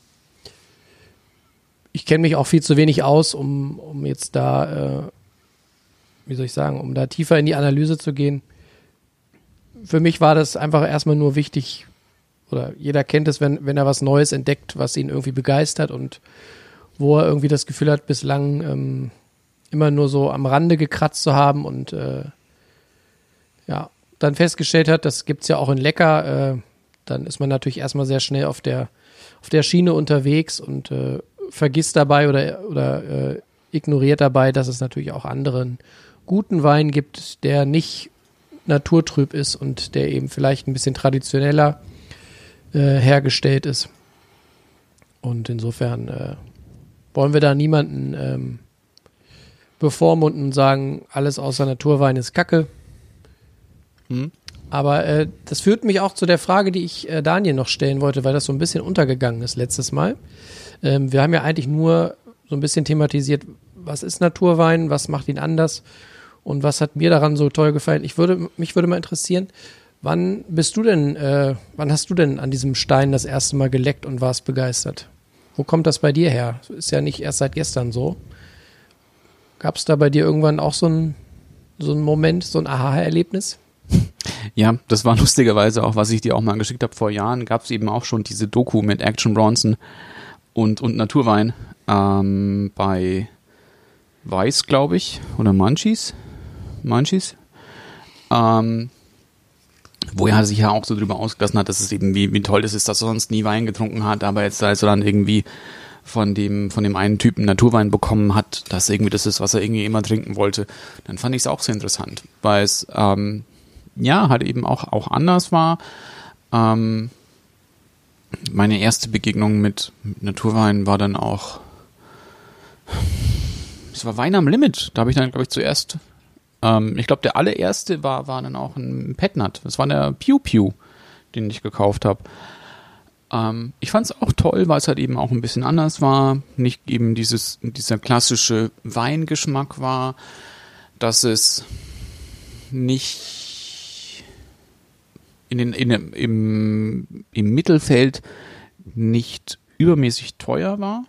ich kenne mich auch viel zu wenig aus, um, um jetzt da, äh, wie soll ich sagen, um da tiefer in die Analyse zu gehen für mich war das einfach erstmal nur wichtig, oder jeder kennt es, wenn, wenn er was Neues entdeckt, was ihn irgendwie begeistert und wo er irgendwie das Gefühl hat, bislang ähm, immer nur so am Rande gekratzt zu haben und äh, ja, dann festgestellt hat, das gibt's ja auch in Lecker, äh, dann ist man natürlich erstmal sehr schnell auf der, auf der Schiene unterwegs und äh, vergisst dabei oder, oder äh, ignoriert dabei, dass es natürlich auch anderen guten Wein gibt, der nicht naturtrüb ist und der eben vielleicht ein bisschen traditioneller äh, hergestellt ist. Und insofern äh, wollen wir da niemanden ähm, bevormunden und sagen, alles außer Naturwein ist Kacke. Hm? Aber äh, das führt mich auch zu der Frage, die ich äh, Daniel noch stellen wollte, weil das so ein bisschen untergegangen ist letztes Mal. Ähm, wir haben ja eigentlich nur so ein bisschen thematisiert, was ist Naturwein, was macht ihn anders und was hat mir daran so toll gefallen. Ich würde, mich würde mal interessieren, wann bist du denn, äh, wann hast du denn an diesem Stein das erste Mal geleckt und warst begeistert? Wo kommt das bei dir her? Ist ja nicht erst seit gestern so. Gab es da bei dir irgendwann auch so ein, so ein Moment, so ein Aha-Erlebnis? (laughs) Ja, das war lustigerweise auch, was ich dir auch mal geschickt habe vor Jahren, gab es eben auch schon diese Doku mit Action Bronson und, und Naturwein ähm, bei Weiß, glaube ich, oder Munchies. Munchies. Ähm, wo er sich ja auch so drüber ausgelassen hat, dass es eben wie, wie toll das ist, dass er sonst nie Wein getrunken hat, aber jetzt als er dann irgendwie von dem, von dem einen Typen Naturwein bekommen hat, dass irgendwie das ist, was er irgendwie immer trinken wollte, dann fand ich es auch sehr interessant, weil es ähm, ja halt eben auch, auch anders war. Ähm, meine erste Begegnung mit Naturwein war dann auch, es war Wein am Limit. Da habe ich dann, glaube ich, zuerst, ähm, ich glaube, der allererste war, war dann auch ein Petnat. Das war der Pew Pew, den ich gekauft habe. Ähm, ich fand es auch toll, weil es halt eben auch ein bisschen anders war. Nicht eben dieses, dieser klassische Weingeschmack war, dass es nicht in den, in, im, im Mittelfeld nicht übermäßig teuer war.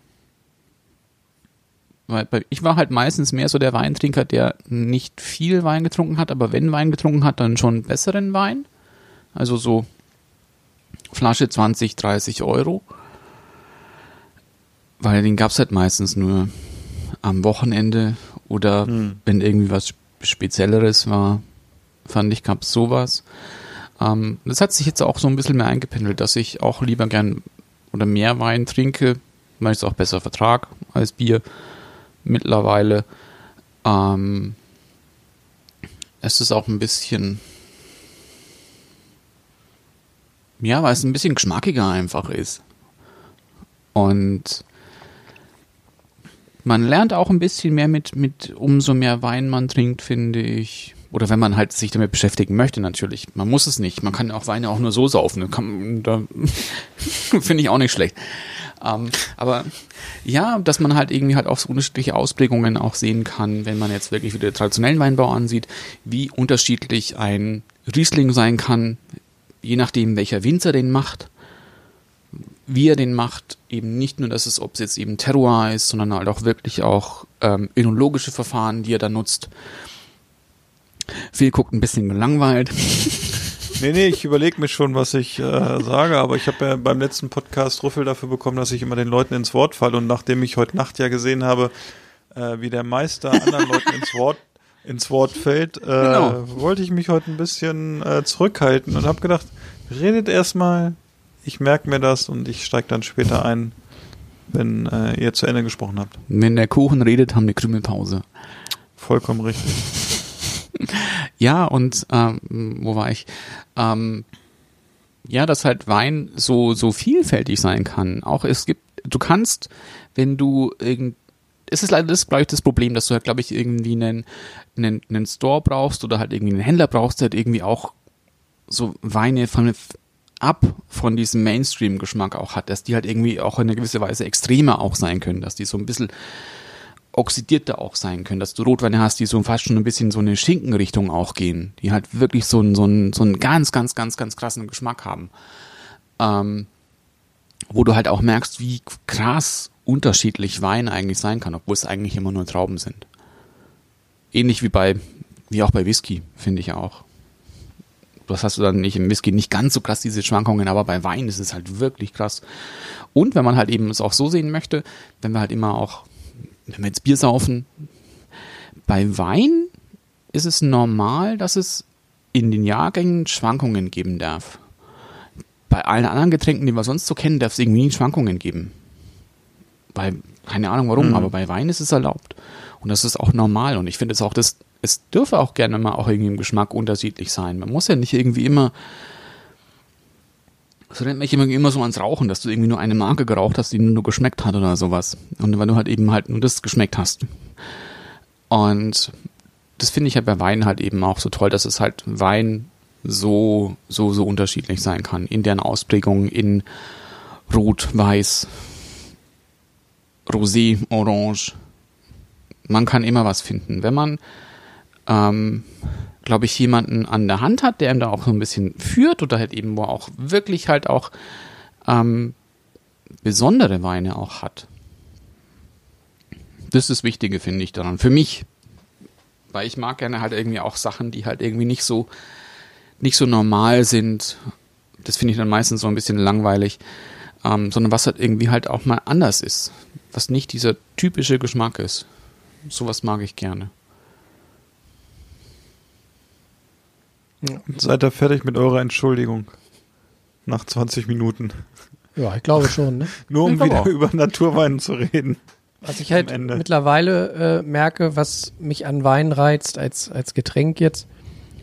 Weil ich war halt meistens mehr so der Weintrinker, der nicht viel Wein getrunken hat, aber wenn Wein getrunken hat, dann schon besseren Wein. Also so Flasche 20, 30 Euro. Weil den gab es halt meistens nur am Wochenende oder hm. wenn irgendwie was Spezielleres war, fand ich, gab es sowas. Ähm, das hat sich jetzt auch so ein bisschen mehr eingependelt, dass ich auch lieber gern oder mehr Wein trinke, weil ich es auch besser vertrag als Bier mittlerweile. Ähm, es ist auch ein bisschen Ja, weil es ein bisschen geschmackiger einfach ist. Und man lernt auch ein bisschen mehr mit, mit umso mehr Wein man trinkt, finde ich. Oder wenn man halt sich damit beschäftigen möchte, natürlich. Man muss es nicht. Man kann auch Weine auch nur so saufen. (laughs) Da, (laughs) finde ich auch nicht schlecht. Ähm, aber ja, dass man halt irgendwie halt auch so unterschiedliche Ausprägungen auch sehen kann, wenn man jetzt wirklich wieder traditionellen Weinbau ansieht, wie unterschiedlich ein Riesling sein kann, je nachdem, welcher Winzer den macht, wie er den macht, eben nicht nur, dass es, ob es jetzt eben Terroir ist, sondern halt auch wirklich auch ähm, önologische Verfahren, die er da nutzt. Phil guckt ein bisschen gelangweilt. (laughs) Nee, nee, ich überlege mir schon, was ich äh, sage, aber ich habe ja beim letzten Podcast Rüffel dafür bekommen, dass ich immer den Leuten ins Wort falle und nachdem ich heute Nacht ja gesehen habe, äh, wie der Meister anderen Leuten ins Wort ins Wort fällt, äh, genau. wollte ich mich heute ein bisschen äh, zurückhalten und habe gedacht, redet erstmal, ich merke mir das und ich steige dann später ein, wenn äh, ihr zu Ende gesprochen habt. Wenn der Kuchen redet, haben wir Krümelpause. Vollkommen richtig. (laughs) ja, und ähm, wo war ich? Ähm, ja, dass halt Wein so, so vielfältig sein kann. Auch es gibt, du kannst, wenn du irgend es ist leider das, glaube ich, das Problem, dass du halt, glaube ich, irgendwie einen, einen, einen Store brauchst oder halt irgendwie einen Händler brauchst, der halt irgendwie auch so Weine von, ab von diesem Mainstream-Geschmack auch hat, dass die halt irgendwie auch in einer gewisser Weise extremer auch sein können, dass die so ein bisschen oxidierter auch sein können, dass du Rotweine hast, die so fast schon ein bisschen so eine Schinkenrichtung auch gehen, die halt wirklich so einen, so einen, so einen ganz, ganz, ganz, ganz krassen Geschmack haben. Ähm, wo du halt auch merkst, wie krass unterschiedlich Wein eigentlich sein kann, obwohl es eigentlich immer nur Trauben sind. Ähnlich wie bei, wie auch bei Whisky, finde ich auch. Das hast du dann nicht im Whisky nicht ganz so krass, diese Schwankungen, aber bei Wein ist es halt wirklich krass. Und wenn man halt eben es auch so sehen möchte, wenn wir halt immer auch, wenn wir jetzt Bier saufen, bei Wein ist es normal, dass es in den Jahrgängen Schwankungen geben darf. Bei allen anderen Getränken, die wir sonst so kennen, darf es irgendwie nie Schwankungen geben. Bei, keine Ahnung warum, mhm. aber bei Wein ist es erlaubt. Und das ist auch normal. Und ich finde es auch, das, es dürfe auch gerne mal auch irgendwie im Geschmack unterschiedlich sein. Man muss ja nicht irgendwie immer Das erinnert mich immer, so ans Rauchen, dass du irgendwie nur eine Marke geraucht hast, die nur geschmeckt hat oder sowas. Und weil du halt eben halt nur das geschmeckt hast. Und das finde ich ja bei Wein halt eben auch so toll, dass es halt Wein so, so, so unterschiedlich sein kann. In deren Ausprägung, in Rot, Weiß, Rosé, Orange. Man kann immer was finden. Wenn man, ähm, glaube ich, jemanden an der Hand hat, der ihm da auch so ein bisschen führt oder halt eben, wo er auch wirklich halt auch ähm, besondere Weine auch hat. Das ist das Wichtige, finde ich daran. Für mich. Weil ich mag gerne halt irgendwie auch Sachen, die halt irgendwie nicht so, nicht so normal sind. Das finde ich dann meistens so ein bisschen langweilig. Ähm, sondern was halt irgendwie halt auch mal anders ist. Was nicht dieser typische Geschmack ist. Sowas mag ich gerne. Seid ihr fertig mit eurer Entschuldigung? Nach 20 Minuten. Ja, ich glaube schon. Ne? (laughs) Nur um wieder auch. über Naturwein zu reden. Was ich halt mittlerweile äh, merke, was mich an Wein reizt als, als Getränk jetzt,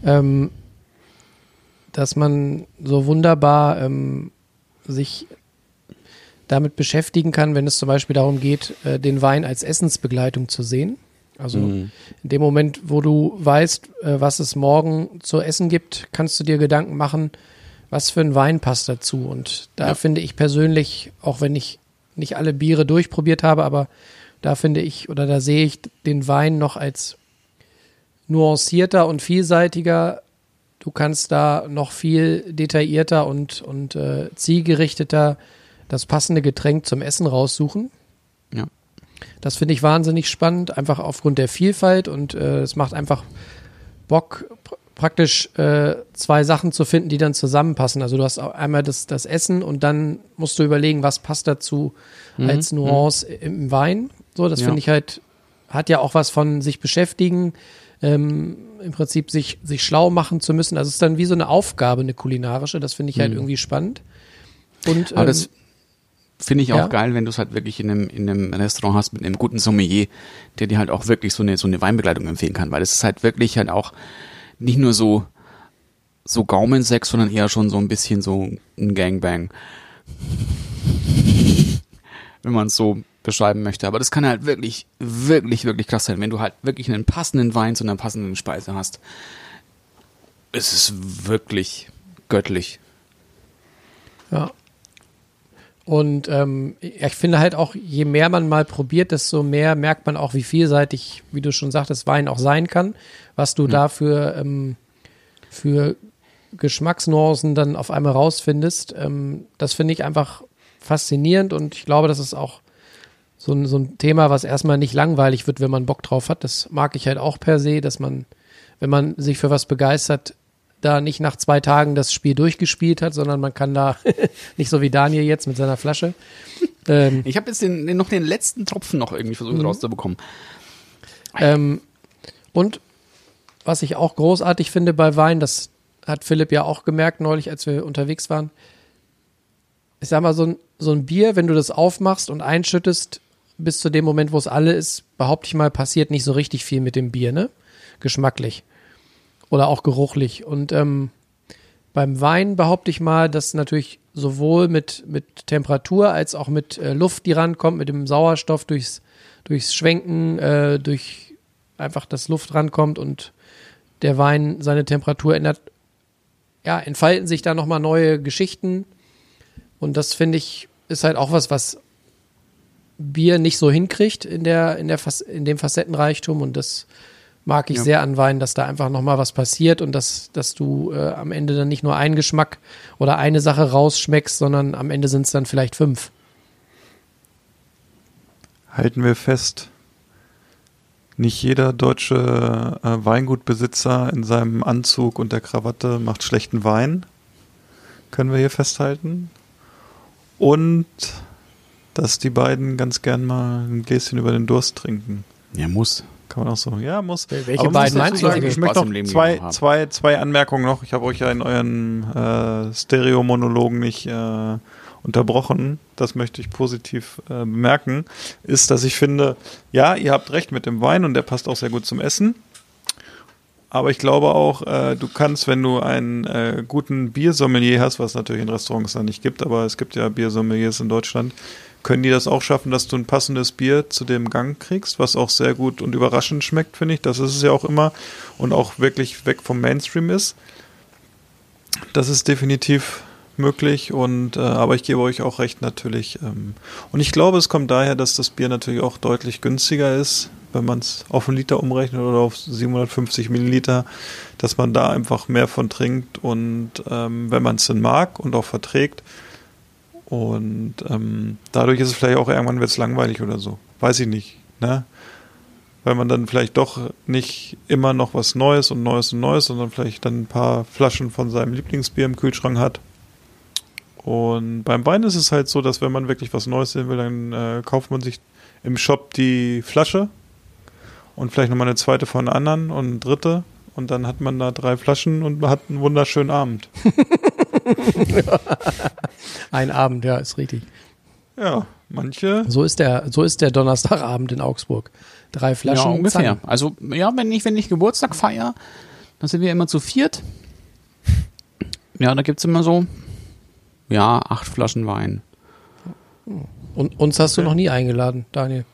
ähm, dass man so wunderbar ähm, sich damit beschäftigen kann, wenn es zum Beispiel darum geht, äh, den Wein als Essensbegleitung zu sehen. Also Mhm. in dem Moment, wo du weißt, äh, was es morgen zu essen gibt, kannst du dir Gedanken machen, was für ein Wein passt dazu. Und da Ja. finde ich persönlich, auch wenn ich nicht alle Biere durchprobiert habe, aber da finde ich oder da sehe ich den Wein noch als nuancierter und vielseitiger. Du kannst da noch viel detaillierter und, und äh, zielgerichteter das passende Getränk zum Essen raussuchen. Ja. Das finde ich wahnsinnig spannend, einfach aufgrund der Vielfalt und äh, es macht einfach Bock, pr praktisch äh, zwei Sachen zu finden, die dann zusammenpassen. Also du hast auch einmal das, das Essen und dann musst du überlegen, was passt dazu als Nuance im Wein. So, das Ja. finde ich halt, hat ja auch was von sich beschäftigen, ähm, im Prinzip sich, sich schlau machen zu müssen. Also es ist dann wie so eine Aufgabe, eine kulinarische. Das finde ich halt irgendwie spannend. Und ähm, finde ich auch ja. geil, wenn du es halt wirklich in einem, in einem Restaurant hast mit einem guten Sommelier, der dir halt auch wirklich so eine, so eine Weinbegleitung empfehlen kann, weil es ist halt wirklich halt auch nicht nur so, so Gaumensex, sondern eher schon so ein bisschen so ein Gangbang. (laughs) Wenn man es so beschreiben möchte. Aber das kann halt wirklich, wirklich, wirklich krass sein, wenn du halt wirklich einen passenden Wein zu einer passenden Speise hast. Es ist wirklich göttlich. Ja. Und ähm, ich finde halt auch, je mehr man mal probiert, desto mehr merkt man auch, wie vielseitig, wie du schon sagtest, Wein auch sein kann, was du da für, ähm, für Geschmacksnuancen dann auf einmal rausfindest. Ähm, das finde ich einfach faszinierend und ich glaube, das ist auch so ein, so ein Thema, was erstmal nicht langweilig wird, wenn man Bock drauf hat. Das mag ich halt auch per se, dass man, wenn man sich für was begeistert, da nicht nach zwei Tagen das Spiel durchgespielt hat, sondern man kann da (laughs) nicht so wie Daniel jetzt mit seiner Flasche. Ähm, Ich habe jetzt den, den, noch den letzten Tropfen noch irgendwie versucht rauszubekommen. ähm, und was ich auch großartig finde bei Wein, das hat Philipp ja auch gemerkt neulich, als wir unterwegs waren. Ich sag mal, so ein, so ein Bier, wenn du das aufmachst und einschüttest, bis zu dem Moment, wo es alle ist, behaupte ich mal, passiert nicht so richtig viel mit dem Bier, ne? Geschmacklich. Oder auch geruchlich. Und ähm, beim Wein behaupte ich mal, dass natürlich sowohl mit, mit Temperatur als auch mit äh, Luft, die rankommt, mit dem Sauerstoff durchs, durchs Schwenken, äh, durch einfach das Luft rankommt und der Wein seine Temperatur ändert, ja, entfalten sich da nochmal neue Geschichten. Und das finde ich, ist halt auch was, was Bier nicht so hinkriegt in der, in der, in dem Facettenreichtum. Und das mag ich Ja. sehr an Wein, dass da einfach nochmal was passiert und dass, dass du äh, am Ende dann nicht nur einen Geschmack oder eine Sache rausschmeckst, sondern am Ende sind es dann vielleicht fünf. Halten wir fest, nicht jeder deutsche äh, Weingutbesitzer in seinem Anzug und der Krawatte macht schlechten Wein. Können wir hier festhalten. Und dass die beiden ganz gern mal ein Gläschen über den Durst trinken. Ja, muss. Kann man auch so. Ja, muss. Welche Aber beiden meinst du? Ich möchte noch zwei, zwei, zwei Anmerkungen noch. Ich habe euch ja in euren äh, Stereo-Monologen nicht äh, unterbrochen. Das möchte ich positiv äh, bemerken. Ist, dass ich finde, ja, ihr habt recht mit dem Wein und der passt auch sehr gut zum Essen. Aber ich glaube auch, äh, du kannst, wenn du einen äh, guten Biersommelier hast, was natürlich in Restaurants da nicht gibt, aber es gibt ja Biersommeliers in Deutschland, können die das auch schaffen, dass du ein passendes Bier zu dem Gang kriegst, was auch sehr gut und überraschend schmeckt, finde ich. Das ist es ja auch immer und auch wirklich weg vom Mainstream ist. Das ist definitiv möglich und äh, aber ich gebe euch auch recht natürlich. Ähm, und ich glaube, es kommt daher, dass das Bier natürlich auch deutlich günstiger ist, wenn man es auf einen Liter umrechnet oder auf 750 Milliliter, dass man da einfach mehr von trinkt und ähm, wenn man es denn mag und auch verträgt. Und ähm, dadurch ist es vielleicht auch irgendwann wird es langweilig oder so. Weiß ich nicht. Ne? Weil man dann vielleicht doch nicht immer noch was Neues und Neues und Neues, sondern vielleicht dann ein paar Flaschen von seinem Lieblingsbier im Kühlschrank hat. Und beim Wein ist es halt so, dass wenn man wirklich was Neues sehen will, dann äh, kauft man sich im Shop die Flasche und vielleicht nochmal eine zweite von anderen und eine dritte. Und dann hat man da drei Flaschen und hat einen wunderschönen Abend. (laughs) (laughs) Ein Abend, ja, ist richtig. Ja, manche. So ist der, so ist der Donnerstagabend in Augsburg. Drei Flaschen. ja, ungefähr. Zangen. Also, ja, wenn ich, wenn ich Geburtstag feier, dann sind wir immer zu viert. Ja, da gibt's immer so, ja, acht Flaschen Wein. Und uns hast du noch nie eingeladen, Daniel.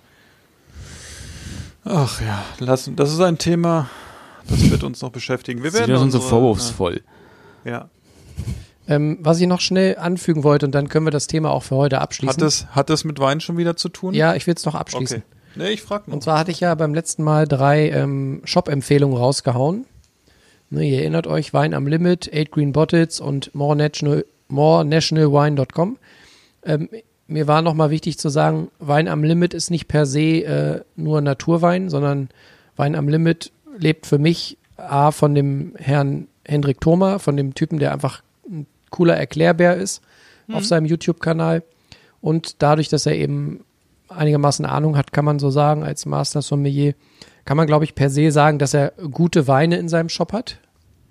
Ach ja, lassen. Das ist ein Thema, das wird uns noch beschäftigen. Wir Sie werden sind so unsere- vorwurfsvoll. Ja. Ähm, was ich noch schnell anfügen wollte, und dann können wir das Thema auch für heute abschließen. Hat das, hat das mit Wein schon wieder zu tun? ja, ich will es noch abschließen. Okay. Nee, ich frag noch. Und zwar hatte ich ja beim letzten Mal drei ähm, Shop-Empfehlungen rausgehauen. Ne, ihr erinnert euch, Wein am Limit, Eight Green Bottles und more national, morenationalwine.com. Ähm, mir war nochmal wichtig zu sagen, Wein am Limit ist nicht per se äh, nur Naturwein, sondern Wein am Limit lebt für mich A von dem Herrn Hendrik Thoma, von dem Typen, der einfach ein cooler Erklärbär ist auf seinem YouTube-Kanal. Und dadurch, dass er eben einigermaßen Ahnung hat, kann man so sagen, als Master Sommelier, kann man, glaube ich, per se sagen, dass er gute Weine in seinem Shop hat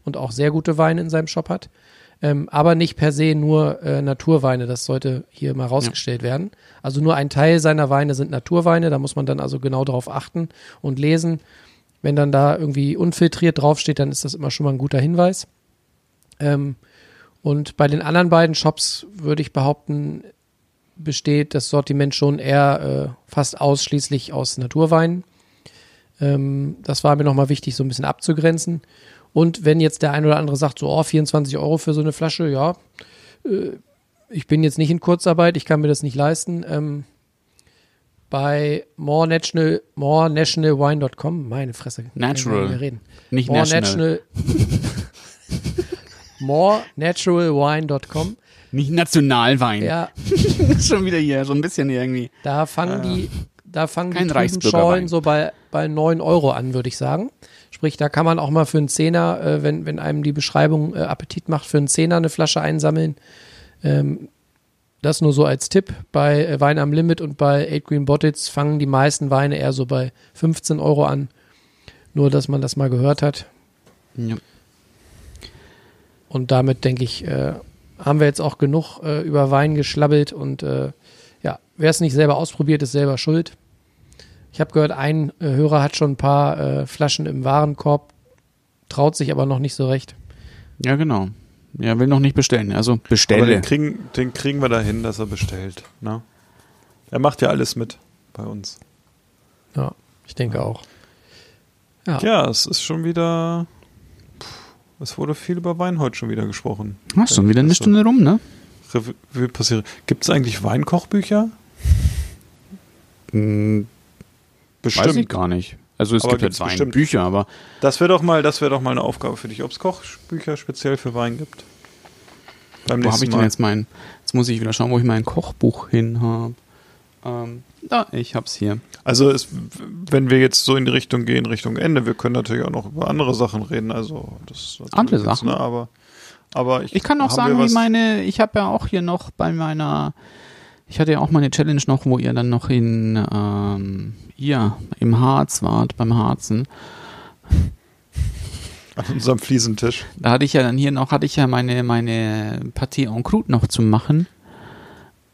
und auch sehr gute Weine in seinem Shop hat. Ähm, aber nicht per se nur äh, Naturweine, das sollte hier mal rausgestellt werden. Also nur ein Teil seiner Weine sind Naturweine, da muss man dann also genau darauf achten und lesen. Wenn dann da irgendwie unfiltriert draufsteht, dann ist das immer schon mal ein guter Hinweis. Ähm, und bei den anderen beiden Shops würde ich behaupten, besteht das Sortiment schon eher äh, fast ausschließlich aus Naturweinen. Ähm, das war mir nochmal wichtig, so ein bisschen abzugrenzen. Und wenn jetzt der ein oder andere sagt, so, oh, 24 Euro für so eine Flasche, ja, äh, ich bin jetzt nicht in Kurzarbeit, ich kann mir das nicht leisten. Ähm, bei more national, morenationalwine.com, meine Fresse, Natural. reden. Nicht More national. Natural, (laughs) morenaturalwine.com. Nicht Nationalwein. Ja, (laughs) Schon wieder hier, so ein bisschen irgendwie. Da fangen die, da fangen die. Trübenschollen so bei, bei 9 Euro an, würde ich sagen. Sprich, da kann man auch mal für einen Zehner, äh, wenn, wenn einem die Beschreibung äh, Appetit macht, für einen Zehner eine Flasche einsammeln. Ähm, das nur so als Tipp. Bei äh, Wein am Limit und bei Eight Green Bottles fangen die meisten Weine eher so bei 15 Euro an. Nur, dass man das mal gehört hat. Ja. Und damit, denke ich, äh, haben wir jetzt auch genug äh, über Wein geschlabbelt und äh, ja, wer es nicht selber ausprobiert, ist selber schuld. Ich habe gehört, ein äh, Hörer hat schon ein paar äh, Flaschen im Warenkorb, traut sich aber noch nicht so recht. ja, genau. Ja, will noch nicht bestellen. Also Aber bestelle. den kriegen, den kriegen wir dahin, dass er bestellt. Ne? Er macht ja alles mit bei uns. Ja, ich denke auch. Ja, Ja, es ist schon wieder. Es wurde viel über Wein heute schon wieder gesprochen. Hast schon wieder eine Also, Stunde rum, ne? Revue passieren. Gibt es eigentlich Weinkochbücher? Hm, weiß ich gar nicht. Also es Aber gibt halt gibt's bestimmt. Weinbücher, aber Das wäre doch mal, das wäre doch mal eine Aufgabe für dich, ob es Kochbücher speziell für Wein gibt. Beim wo habe ich denn jetzt mein, jetzt muss ich wieder schauen, wo ich mein Kochbuch hin habe. Ähm, da, ich hab's hier. Also es, wenn wir jetzt so in die Richtung gehen, Richtung Ende, wir können natürlich auch noch über andere Sachen reden. Also das ist natürlich Andere jetzt, Sachen? Ne, aber, aber ich, Ich kann auch sagen, wie meine, ich habe ja auch hier noch bei meiner, ich hatte ja auch meine Challenge noch, wo ihr dann noch in, ähm, ihr im Harz wart, beim Harzen. an unserem Fliesentisch. Da hatte ich ja dann hier noch, hatte ich ja meine, meine Partie en croûte noch zu machen.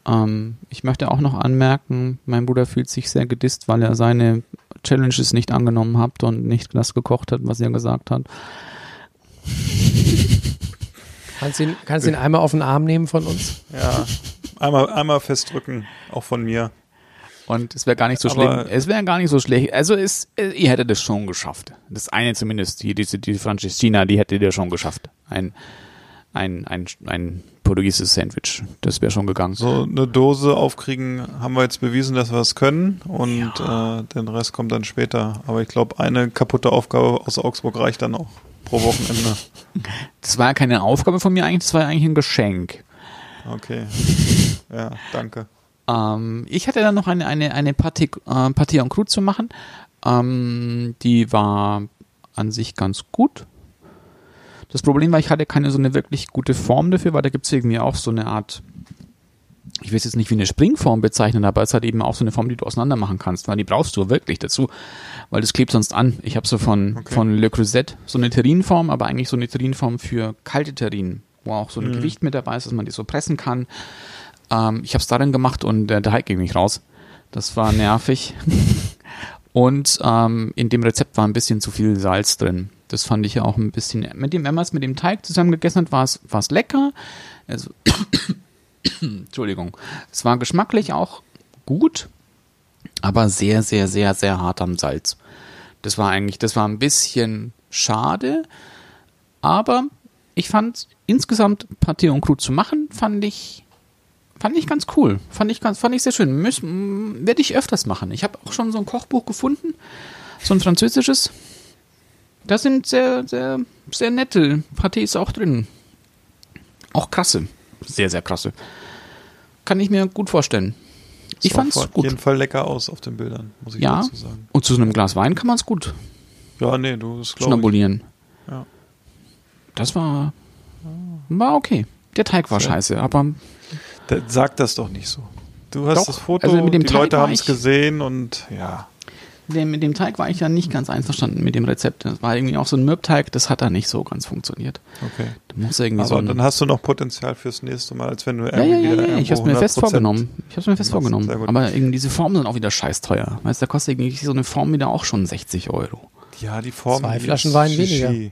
Ähm, ich möchte auch noch anmerken, mein Bruder fühlt sich sehr gedisst, weil er seine Challenges nicht angenommen habt und nicht das gekocht habt, was ihr gesagt habt. Kannst du ihn, kannst ihn einmal auf den Arm nehmen von uns? Ja, einmal, einmal festdrücken, auch von mir. Und es wäre gar nicht so Aber- schlimm. Es wäre gar nicht so schlecht. Also es, äh, ihr hättet es schon geschafft. Das eine zumindest, hier diese, die Franceschina, die hättet ihr schon geschafft. Ein, ein, ein, ein portugiesisches Sandwich. Das wäre schon gegangen. So eine Dose aufkriegen, haben wir jetzt bewiesen, dass wir es können und äh, den Rest kommt dann später. Aber ich glaube, eine kaputte Aufgabe aus Augsburg reicht dann auch pro Wochenende. (laughs) Das war ja keine Aufgabe von mir eigentlich, das war ja eigentlich ein Geschenk. Okay. Ja, danke. Ähm, ich hatte dann noch eine, eine, eine Partie, äh, Partie en Croûte zu machen. Ähm, die war an sich ganz gut. Das Problem war, ich hatte keine so eine wirklich gute Form dafür, weil da gibt es irgendwie auch so eine Art, ich will es jetzt nicht wie eine Springform bezeichnen, aber es hat eben auch so eine Form, die du auseinander machen kannst, weil die brauchst du wirklich dazu, weil das klebt sonst an. Ich habe so von, Okay. von Le Creuset so eine Terrinform, aber eigentlich so eine Terrinform für kalte Terrinen, wo auch so ein Gewicht mit dabei ist, dass man die so pressen kann. Ähm, ich habe es darin gemacht und äh, der Teig ging nicht raus. Das war nervig. (laughs) und ähm, in dem Rezept war ein bisschen zu viel Salz drin. Das fand ich ja auch ein bisschen. Mit dem, wenn man es mit dem Teig zusammen gegessen hat, war es lecker. Also, (coughs) Entschuldigung. Es war geschmacklich auch gut, aber sehr, sehr, sehr, sehr hart am Salz. Das war eigentlich, das war ein bisschen schade, aber ich fand insgesamt Pâté und Croûte zu machen, fand ich fand ich ganz cool. Fand ich ganz fand ich sehr schön. Werde ich öfters machen. Ich habe auch schon so ein Kochbuch gefunden, so ein französisches. Da sind sehr sehr sehr nette Pâtés auch drin. Auch krasse, sehr sehr krasse. Kann ich mir gut vorstellen. Ich Sah fand's auf gut. jeden Fall lecker aus auf den Bildern, muss ich Ja. dazu sagen. Und zu so einem Glas Wein kann man es gut Ja, nee, du, das glaube ich. schnabulieren. Ja. Das war war okay. Der Teig war So. scheiße, aber Da- Sag das doch nicht so. Du hast Doch, das Foto, also mit dem die Teig Leute haben es ich- gesehen und ja. Der, mit dem Teig war ich ja nicht ganz einverstanden mit dem Rezept. Das war irgendwie auch so ein Mürbteig, das hat da nicht so ganz funktioniert. Okay. Da muss irgendwie Aber so dann hast du noch Potenzial fürs nächste Mal, als wenn du ja, ja, irgendwie ja, wieder ja, ich hab's mir fest 100% vorgenommen. Ich hab's mir fest vorgenommen. Aber irgendwie diese Formen sind auch wieder scheiß teuer. Weißt du, da kostet irgendwie so eine Form wieder auch schon 60 Euro. Ja, die Form. Zwei Flaschen Wein Shishi. weniger.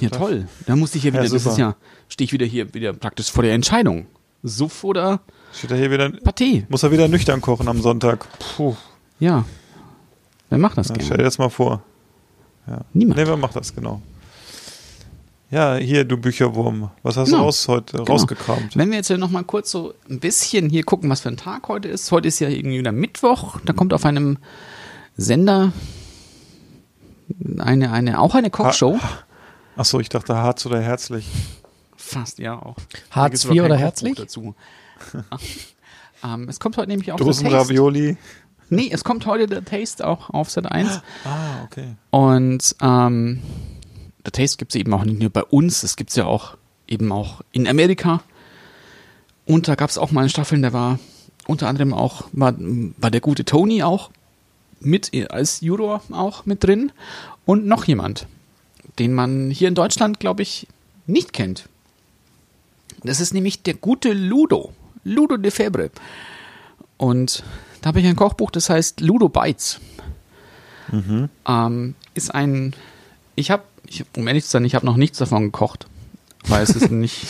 Ja, (laughs) toll. Da musste ich ja wieder, Ja, das ist ja, stehe ich wieder hier wieder praktisch vor der Entscheidung. Suff oder Steht er hier wieder, Paté? muss er wieder nüchtern kochen am Sonntag. Puh. Ja. Wer macht das Ja, stell gerne? dir das mal vor. Ja. Niemand. Nee, wer macht das genau? Ja, hier, du Bücherwurm. Was hast Genau. du raus heute rausgekramt? Wenn wir jetzt noch mal kurz so ein bisschen hier gucken, was für ein Tag heute ist. Heute ist ja irgendwie wieder Mittwoch. Da kommt auf einem Sender eine, eine, auch eine Kochshow. Achso, ich dachte Harz oder herzlich. Fast, ja auch. Gibt's IV oder herzlich? Dazu. (laughs) ähm, es kommt heute nämlich auch der Taste. Nee, es kommt heute der Taste auch auf Sat 1. Ah, okay. Und ähm, der Taste gibt es eben auch nicht nur bei uns, es gibt es ja auch eben auch in Amerika. Und da gab es auch mal Staffeln, da war unter anderem auch, war, war der gute Tony auch mit als Juror auch mit drin. Und noch jemand, den man hier in Deutschland, glaube ich, nicht kennt. Das ist nämlich der gute Ludo. Ludo de Febre. Und da habe ich ein Kochbuch, das heißt Ludo Bites. Ähm, ist ein, ich habe, um ehrlich zu sein, ich habe noch nichts davon gekocht, weil es ist (laughs) nicht,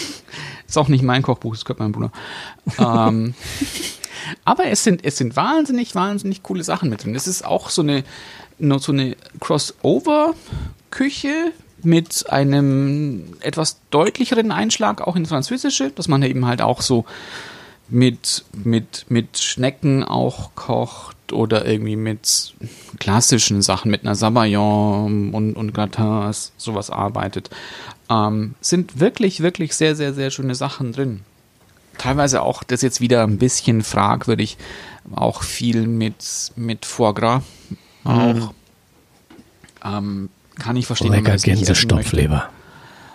ist auch nicht mein Kochbuch, das gehört meinem Bruder. Ähm, (laughs) aber es sind, es sind wahnsinnig, wahnsinnig coole Sachen mit drin. Es ist auch so eine, nur so eine Crossover-Küche mit einem etwas deutlicheren Einschlag auch ins Französische, dass man eben halt auch so mit, mit, mit Schnecken auch kocht oder irgendwie mit klassischen Sachen, mit einer Sabayon und, und Gratins, sowas arbeitet. Ähm, sind wirklich, wirklich sehr, sehr, sehr schöne Sachen drin. Teilweise auch, das jetzt wieder ein bisschen fragwürdig, auch viel mit, mit Foie Gras auch. Ähm, kann ich verstehen, Lecker. Gänsestopfleber.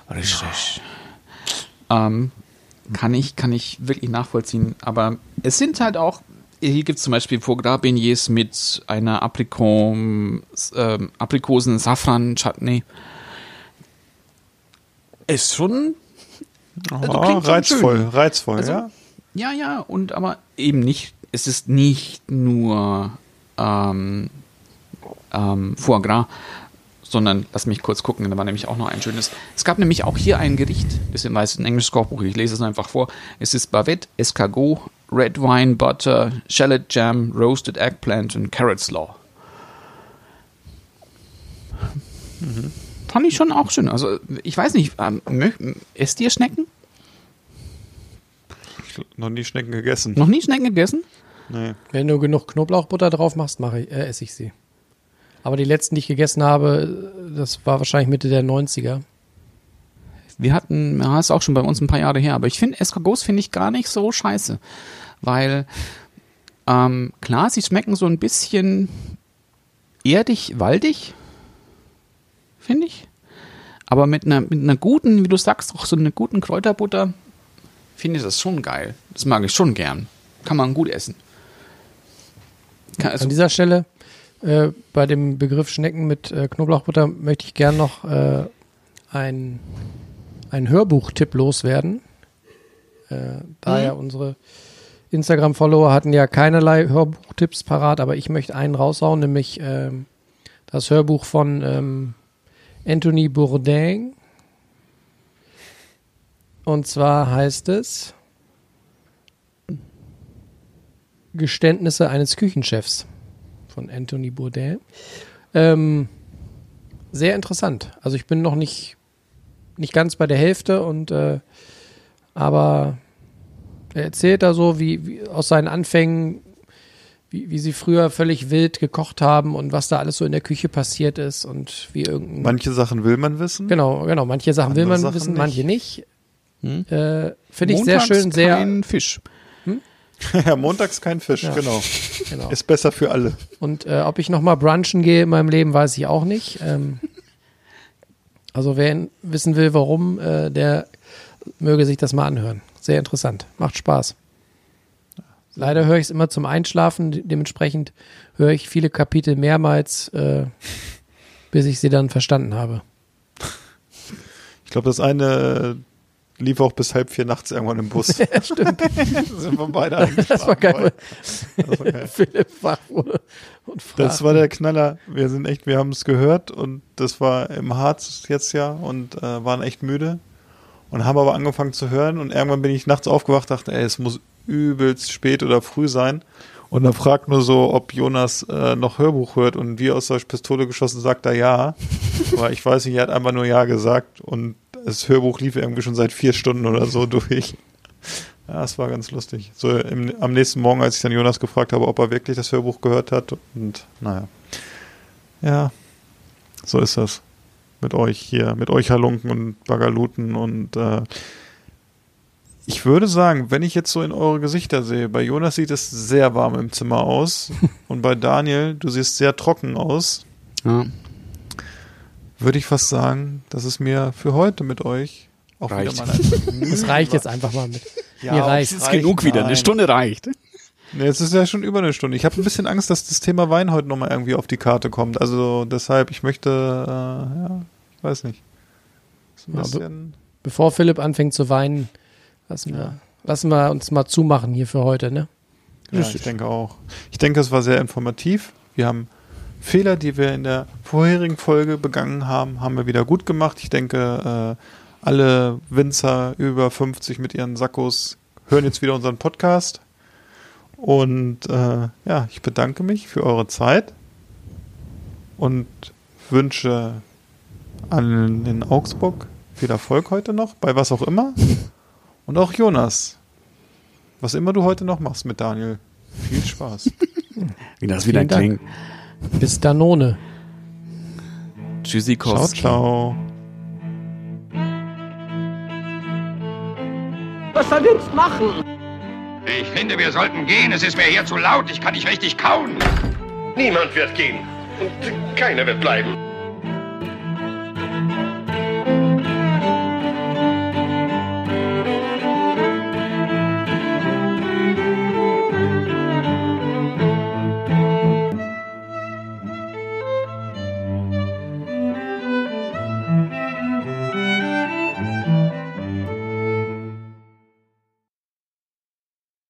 Richtig. Ähm, kann ich, kann ich wirklich nachvollziehen. Aber es sind halt auch, hier gibt es zum Beispiel Foie Gras Beignets mit einer Aprikon, ähm, Aprikosen Safran Chutney. Ist schon, Also schon reizvoll, schön. reizvoll, Also, ja. ja, ja, und aber eben nicht, es ist nicht nur ähm, ähm, Foie Gras, sondern lass mich kurz gucken, da war nämlich auch noch ein schönes. Es gab nämlich auch hier ein Gericht, das ist meist ein englisches Kochbuch, ich lese es einfach vor. Es ist Bavette, Escargot, Red Wine, Butter, Shallot Jam, Roasted Eggplant und Carrot Slaw. Fand ich schon auch schön. Also, ich weiß nicht, ähm, esst ihr Schnecken? Noch nie Schnecken gegessen. Noch nie Schnecken gegessen? Nee. Wenn du genug Knoblauchbutter drauf machst, mache ich, äh, esse ich sie. Aber die letzten, die ich gegessen habe, das war wahrscheinlich Mitte der 90er. Wir hatten, ja, ist auch schon bei uns ein paar Jahre her, aber ich finde Escargots finde ich gar nicht so scheiße. Weil, ähm, klar, sie schmecken so ein bisschen erdig, waldig, finde ich. Aber mit einer, mit einer guten, wie du sagst, auch so einer guten Kräuterbutter, finde ich das schon geil. Das mag ich schon gern. Kann man gut essen. Kann, also, An dieser Stelle, äh, bei dem Begriff Schnecken mit äh, Knoblauchbutter, möchte ich gern noch äh, ein, ein Hörbuchtipp loswerden. Äh, da ja unsere Instagram-Follower hatten ja keinerlei Hörbuchtipps parat, aber ich möchte einen raushauen, nämlich ähm, das Hörbuch von ähm, Anthony Bourdain. Und zwar heißt es Geständnisse eines Küchenchefs von Anthony Bourdain. Ähm, sehr interessant. Also ich bin noch nicht, nicht ganz bei der Hälfte und äh, aber er erzählt da so, wie, wie aus seinen Anfängen, wie, wie sie früher völlig wild gekocht haben und was da alles so in der Küche passiert ist und wie irgendein Manche Sachen will man wissen. Genau, genau. Manche Sachen will man Sachen wissen, nicht. manche nicht. Hm? Äh, Finde ich sehr schön, sehr. kein Fisch. (laughs) montags kein Fisch, Ja. genau. Genau. Ist besser für alle. Und äh, ob ich noch mal brunchen gehe in meinem Leben, weiß ich auch nicht. Ähm, also wer wissen will, warum, äh, der möge sich das mal anhören. Sehr interessant. Macht Spaß. Leider höre ich es immer zum Einschlafen. De- Dementsprechend höre ich viele Kapitel mehrmals, äh, bis ich sie dann verstanden habe. Ich glaube, das eine lief auch bis halb vier nachts irgendwann im Bus. (laughs) Ja, stimmt. (laughs) sind wir beide. Das war geil. (laughs) Das war geil. Philipp wach wurde und fragte. Das war der Knaller. Wir sind echt, wir haben es gehört und das war im Harz jetzt ja und äh, waren echt müde und haben aber angefangen zu hören und irgendwann bin ich nachts aufgewacht, dachte, ey, es muss übelst spät oder früh sein und dann fragt nur so, ob Jonas äh, noch Hörbuch hört und wie aus der Pistole geschossen sagt er ja, aber ich weiß nicht, er hat einfach nur ja gesagt und das Hörbuch lief irgendwie schon seit vier Stunden oder so (laughs) durch. Ja, es war ganz lustig. So im, am nächsten Morgen, als ich dann Jonas gefragt habe, ob er wirklich das Hörbuch gehört hat. Und naja. Ja, so ist das. Mit euch hier, mit euch Halunken und Bagaluten und äh, ich würde sagen, wenn ich jetzt so in eure Gesichter sehe, bei Jonas sieht es sehr warm im Zimmer aus (laughs) und bei Daniel, du siehst sehr trocken aus, Ja. Würde ich fast sagen, dass es mir für heute mit euch auch Reicht. wieder mal ein (laughs) Das reicht jetzt einfach mal mit. Ja, Mir reicht. es Ist genug wieder, eine. Stunde reicht. Nee, es ist ja schon über eine Stunde. Ich habe ein bisschen Angst, dass das Thema Wein heute nochmal irgendwie auf die Karte kommt. Also deshalb, ich möchte, äh, ja, ich weiß nicht. Ja, be- Bevor Philipp anfängt zu weinen, lassen wir, lassen wir uns mal zumachen hier für heute, ne? ja, ich denke auch. Ich denke, es war sehr informativ. Wir haben Fehler, die wir in der vorherigen Folge begangen haben, haben wir wieder gut gemacht. Ich denke, äh, alle Winzer über 50 mit ihren Sakkos hören jetzt wieder unseren Podcast. Und äh, ja, ich bedanke mich für eure Zeit und wünsche allen in Augsburg viel Erfolg heute noch, bei was auch immer. Und auch Jonas, was immer du heute noch machst mit Daniel. Viel Spaß. (laughs) Wie das wieder Vielen Dank. klingt. Bis Danone. ciao, Tschüssikowski. ciao. Was soll jetzt machen? Ich finde, wir sollten gehen. Es ist mir hier zu laut. Ich kann nicht richtig kauen. Niemand wird gehen. Und keiner wird bleiben.